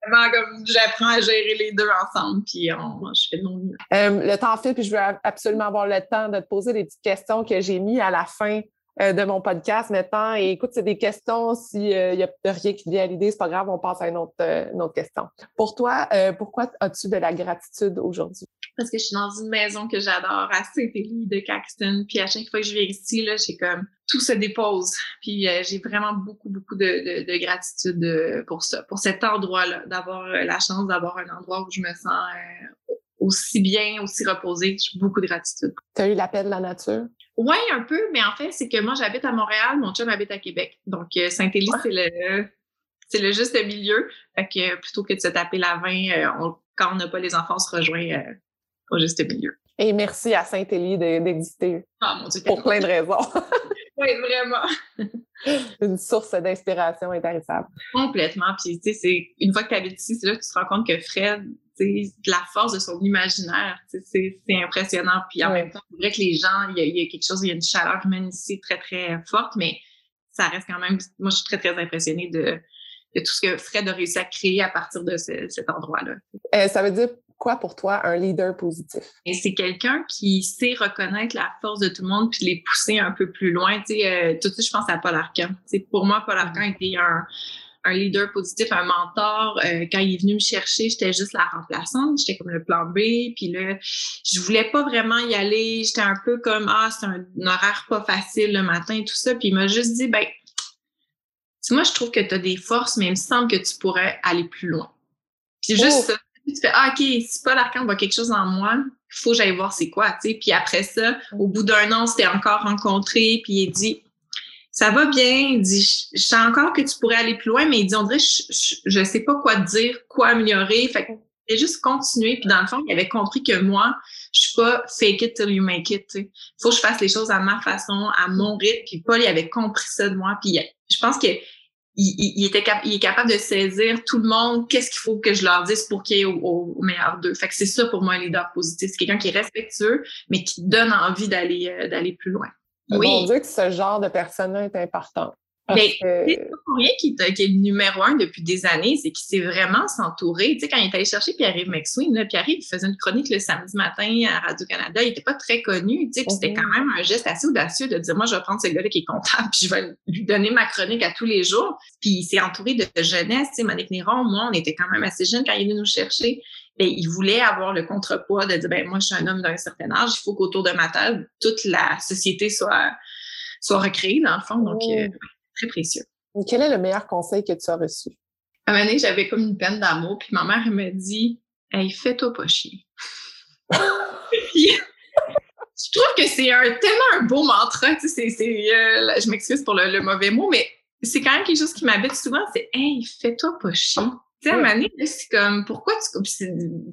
vraiment comme j'apprends à gérer les deux ensemble, puis je fais de mon mieux. Euh, le temps file, puis je veux absolument avoir le temps de te poser des petites questions que j'ai mis à la fin euh, de mon podcast maintenant. Et écoute, c'est des questions, s'il n'y euh, a rien qui vient à l'idée, c'est pas grave, on passe à une autre, une autre question. Pour toi, pourquoi as-tu de la gratitude aujourd'hui? Parce que je suis dans une maison que j'adore à Saint-Élie de Caxton. Puis à chaque fois que je viens ici, là, j'ai comme tout se dépose. Puis euh, j'ai vraiment beaucoup, beaucoup de, de, gratitude euh, pour ça, pour cet endroit-là, d'avoir euh, la chance d'avoir un endroit où je me sens aussi bien, aussi reposée. J'ai beaucoup de gratitude. Tu as eu la paix de la nature? Oui, un peu, mais en fait, c'est que moi, j'habite à Montréal, mon chum habite à Québec. Donc, Saint-Élie, c'est le c'est le juste milieu. Fait que plutôt que de se taper la vin, quand on n'a pas les enfants, on se rejoint au juste milieu. Et merci à Saint-Élie d'exister. Ah, pour plein de raisons. oui, vraiment. Une source d'inspiration intarissable. Complètement. Puis, tu sais, une fois que tu habites ici, c'est là que tu te rends compte que Fred, tu la force de son imaginaire, c'est impressionnant. Puis en même temps, c'est vrai que les gens, il y, a, quelque chose, il y a une chaleur humaine ici très, très forte, mais ça reste quand même, moi, je suis très, très impressionnée de, tout ce que Fred a réussi à créer à partir de cet endroit-là. Euh, ça veut dire quoi pour toi un leader positif? Et c'est quelqu'un qui sait reconnaître la force de tout le monde puis les pousser un peu plus loin. Tu sais, euh, tout de suite, je pense à Paul Arcand. C'est pour moi, Paul Arcand mm-hmm. était un, un leader positif, un mentor. Euh, quand il est venu me chercher, j'étais juste la remplaçante, j'étais comme le plan B. Puis là, je voulais pas vraiment y aller. J'étais un peu comme ah, c'est un, horaire pas facile le matin, tout ça. Puis il m'a juste dit ben, moi je trouve que tu as des forces, mais il me semble que tu pourrais aller plus loin. Puis juste oh! ça. Tu fais ah ok, si Paul Arcand voit quelque chose en moi, il faut que j'aille voir c'est quoi, tu sais. Puis après ça, au bout d'un an, on s'était encore rencontrés, puis il dit ça va bien. Il dit, je, sens encore que tu pourrais aller plus loin, mais il dit, on dirait, je, ne sais pas quoi te dire, quoi améliorer. Fait que juste continuer. Puis dans le fond, il avait compris que moi, je suis pas fake it till you make it. Il faut que je fasse les choses à ma façon, à mon rythme. Puis Paul, il avait compris ça de moi. Puis je pense que il, était il est capable de saisir tout le monde, qu'est-ce qu'il faut que je leur dise pour qu'il y ait au, meilleur d'eux. Fait que c'est ça pour moi un leader positif. C'est quelqu'un qui est respectueux, mais qui donne envie d'aller euh, d'aller plus loin. Oui. On dit que ce genre de personne-là est important. Mais c'est rien qu'il est, le numéro un depuis des années, c'est qu'il s'est vraiment s'entourer. Tu sais, quand il est allé chercher Pierre-Yves McSween, là, Pierre-Yves faisait une chronique le samedi matin à Radio-Canada, il était pas très connu, tu sais, c'était quand même un geste assez audacieux de dire, moi, je vais prendre ce gars-là qui est comptable, puis je vais lui donner ma chronique à tous les jours. Puis il s'est entouré de jeunesse, tu sais, Monique Néron, moi, on était quand même assez jeunes quand il est venu nous chercher. Et il voulait avoir le contrepoids de dire, ben moi, je suis un homme d'un certain âge, il faut qu'autour de ma table, toute la société soit, soit recréée, dans le fond. Donc, euh, oh. Très précieux. Quel est le meilleur conseil que tu as reçu? À un moment donné, j'avais comme une peine d'amour, puis ma mère, elle me dit, hey, fais-toi pas chier. puis, je trouve que c'est un, tellement un beau mantra, tu sais, c'est, euh, je m'excuse pour le, le, mauvais mot, mais c'est quand même quelque chose qui m'habite souvent, c'est, hey, fais-toi pas chier. Tu sais, à un c'est comme, pourquoi tu... Tu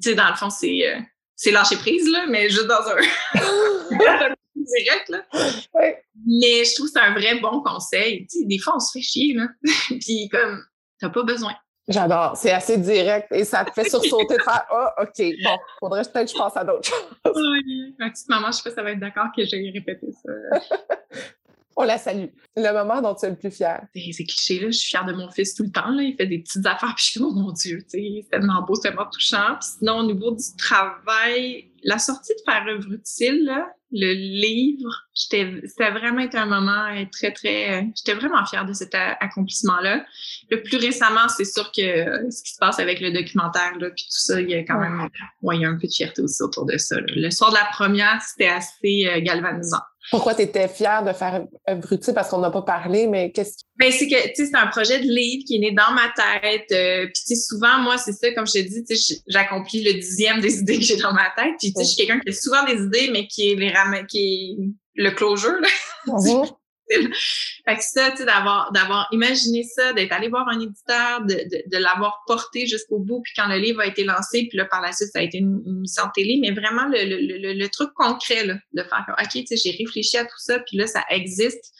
sais, dans le fond, c'est euh, c'est lâcher prise, là, mais juste dans un... direct, là. Mais je trouve que c'est un vrai bon conseil. Tu sais, des fois, on se fait chier, là. Puis comme, t'as pas besoin. J'adore. C'est assez direct et ça te fait sursauter de faire Ah, OK, bon, faudrait peut-être que je pense à d'autres choses. Oui, ma petite maman, je sais pas si ça va être d'accord que j'ai répété ça. On la salue. Le moment dont tu es le plus fier. C'est cliché, là. Je suis fière de mon fils tout le temps, là. Il fait des petites affaires, puis je suis oh mon Dieu, tu sais, c'est tellement beau, c'est tellement touchant. Puis sinon, au niveau du travail, la sortie de faire œuvre utile, là, le livre, c'était vraiment été un moment euh, très, très, euh, j'étais vraiment fière de cet accomplissement-là. Le plus récemment, c'est sûr que euh, ce qui se passe avec le documentaire, là, puis tout ça, il y a quand même, ouais, il y a un peu de fierté aussi autour de ça. Le soir de la première, c'était assez galvanisant. Pourquoi tu étais fière de faire Abruti? Parce qu'on n'a pas parlé, mais qu'est-ce qui... Ben, c'est que, tu sais, c'est un projet de livre qui est né dans ma tête. Euh, puis, tu sais, souvent, moi, c'est ça, comme je te dis, tu sais, j'accomplis le dixième des idées que j'ai dans ma tête. Puis, tu sais, je suis quelqu'un qui a souvent des idées, mais qui est les ram qui est le closure, là. Fait que ça, tu sais, d'avoir, d'avoir imaginé ça, d'être allé voir un éditeur, de, de, de l'avoir porté jusqu'au bout, puis quand le livre a été lancé, puis là, par la suite, ça a été une, mission télé, mais vraiment le, le, le, truc concret, là, de faire OK, tu sais, j'ai réfléchi à tout ça, puis là, ça existe.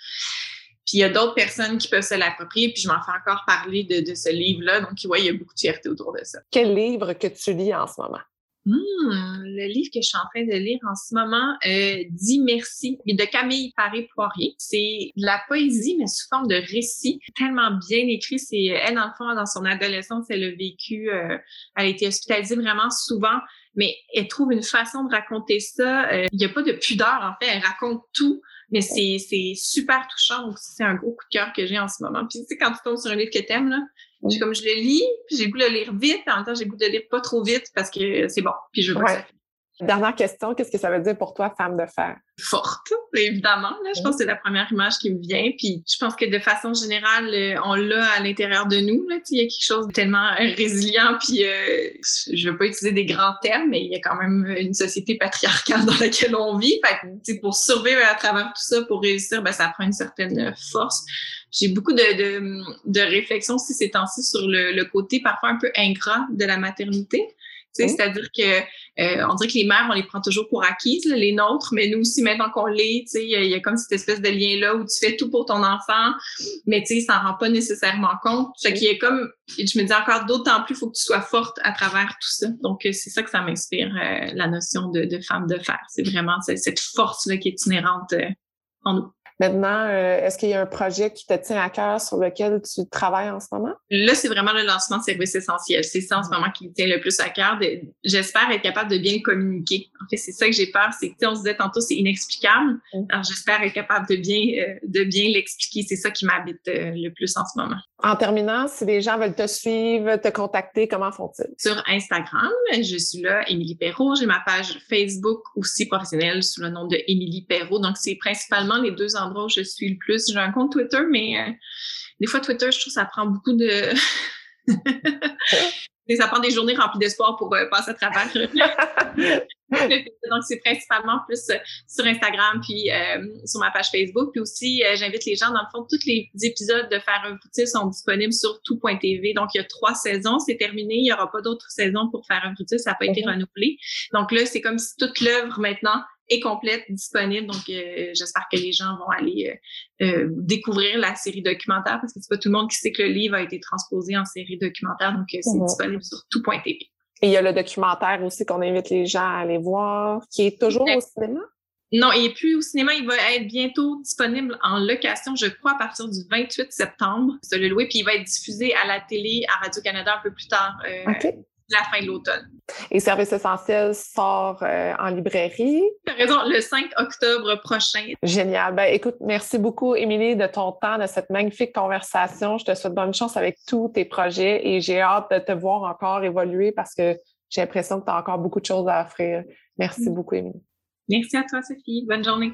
Puis il y a d'autres personnes qui peuvent se l'approprier, puis je m'en fais encore parler de, de ce livre-là. Donc, ouais, il y a beaucoup de fierté autour de ça. Quel livre que tu lis en ce moment? Hmm, le livre que je suis en train de lire en ce moment, euh, Dis merci, de Camille Paré-Poirier. C'est de la poésie, mais sous forme de récit, tellement bien écrit. C'est elle, dans le fond, dans son adolescence, elle a vécu, euh, elle a été hospitalisée vraiment souvent, mais elle trouve une façon de raconter ça. Euh, il n'y a pas de pudeur, en fait, elle raconte tout. Mais c'est, c'est super touchant. C'est un gros coup de cœur que j'ai en ce moment. Puis tu sais, quand tu tombes sur un livre que t'aimes, là, j'ai comme je le lis, puis j'ai goût de le lire vite, en même temps j'ai goût de le lire pas trop vite parce que c'est bon. Puis je veux ouais. Dernière question, qu'est-ce que ça veut dire pour toi, femme de fer? Forte, évidemment. Je pense que c'est la première image qui me vient. Puis je pense que de façon générale, euh, on l'a à l'intérieur de nous. Il y a quelque chose de tellement résilient. Puis euh, je veux pas utiliser des grands termes, mais il y a quand même une société patriarcale dans laquelle on vit. Pour survivre à travers tout ça, pour réussir, ben, ça prend une certaine force j'ai beaucoup de, réflexions aussi ces temps-ci sur le, côté parfois un peu ingrat de la maternité. C'est-à-dire que euh, on dirait que les mères, on les prend toujours pour acquises, les nôtres, mais nous aussi, maintenant qu'on l'est, il y, a comme cette espèce de lien-là où tu fais tout pour ton enfant, mais tu sais, ça n'en rend pas nécessairement compte. Fait qu'il y a comme, je me dis encore d'autant plus, il faut que tu sois forte à travers tout ça. Donc, euh, c'est ça que ça m'inspire, euh, la notion de, de, femme de fer. C'est vraiment cette force-là qui est inhérente en nous. Maintenant, euh, est-ce qu'il y a un projet qui te tient à cœur sur lequel tu travailles en ce moment? Là, c'est vraiment le lancement de services essentiels. C'est ça en ce moment qui me tient le plus à cœur. J'espère être capable de bien communiquer. En fait, c'est ça que j'ai peur. C'est que, on se disait tantôt, c'est inexplicable. Mm. Alors, j'espère être capable de bien, euh, de bien l'expliquer. C'est ça qui m'habite euh, le plus en ce moment. En terminant, si les gens veulent te suivre, te contacter, comment font-ils? Sur Instagram, je suis là, Émilie Perrault. J'ai ma page Facebook aussi professionnelle sous le nom de Émilie Perrault. Donc, c'est principalement les deux endroits où je suis le plus. J'ai un compte Twitter, mais euh, des fois, Twitter, je trouve que ça prend beaucoup de... ça prend des journées remplies d'espoir pour euh, passer à travers. Donc, c'est principalement plus euh, sur Instagram puis sur ma page Facebook. Puis aussi, j'invite les gens, dans le fond, tous les épisodes de Faire un fruitif sont disponibles sur tout.tv. Donc, il y a trois saisons, c'est terminé. Il n'y aura pas d'autres saisons pour Faire un fruitif, ça n'a pas été mhm. renouvelé. Donc là, c'est comme si toute l'œuvre maintenant est complète, disponible. Donc, euh, j'espère que les gens vont aller euh, euh, découvrir la série documentaire parce que c'est pas tout le monde qui sait que le livre a été transposé en série documentaire. Donc, c'est mhm. disponible sur tout.tv. Et il y a le documentaire aussi qu'on invite les gens à aller voir, qui est toujours au cinéma? Non, il n'est plus au cinéma. Il va être bientôt disponible en location, je crois, à partir du 28 septembre. C'est le louer. Puis il va être diffusé à la télé, à Radio-Canada un peu plus tard. Euh, la fin de l'automne. Et Service essentiel sort euh, en librairie. Tu as raison, le 5 octobre prochain. Génial. Ben, écoute, merci beaucoup, Émilie, de ton temps, de cette magnifique conversation. Je te souhaite bonne chance avec tous tes projets et j'ai hâte de te voir encore évoluer parce que j'ai l'impression que tu as encore beaucoup de choses à offrir. Merci mm. beaucoup, Émilie. Merci à toi, Sophie. Bonne journée.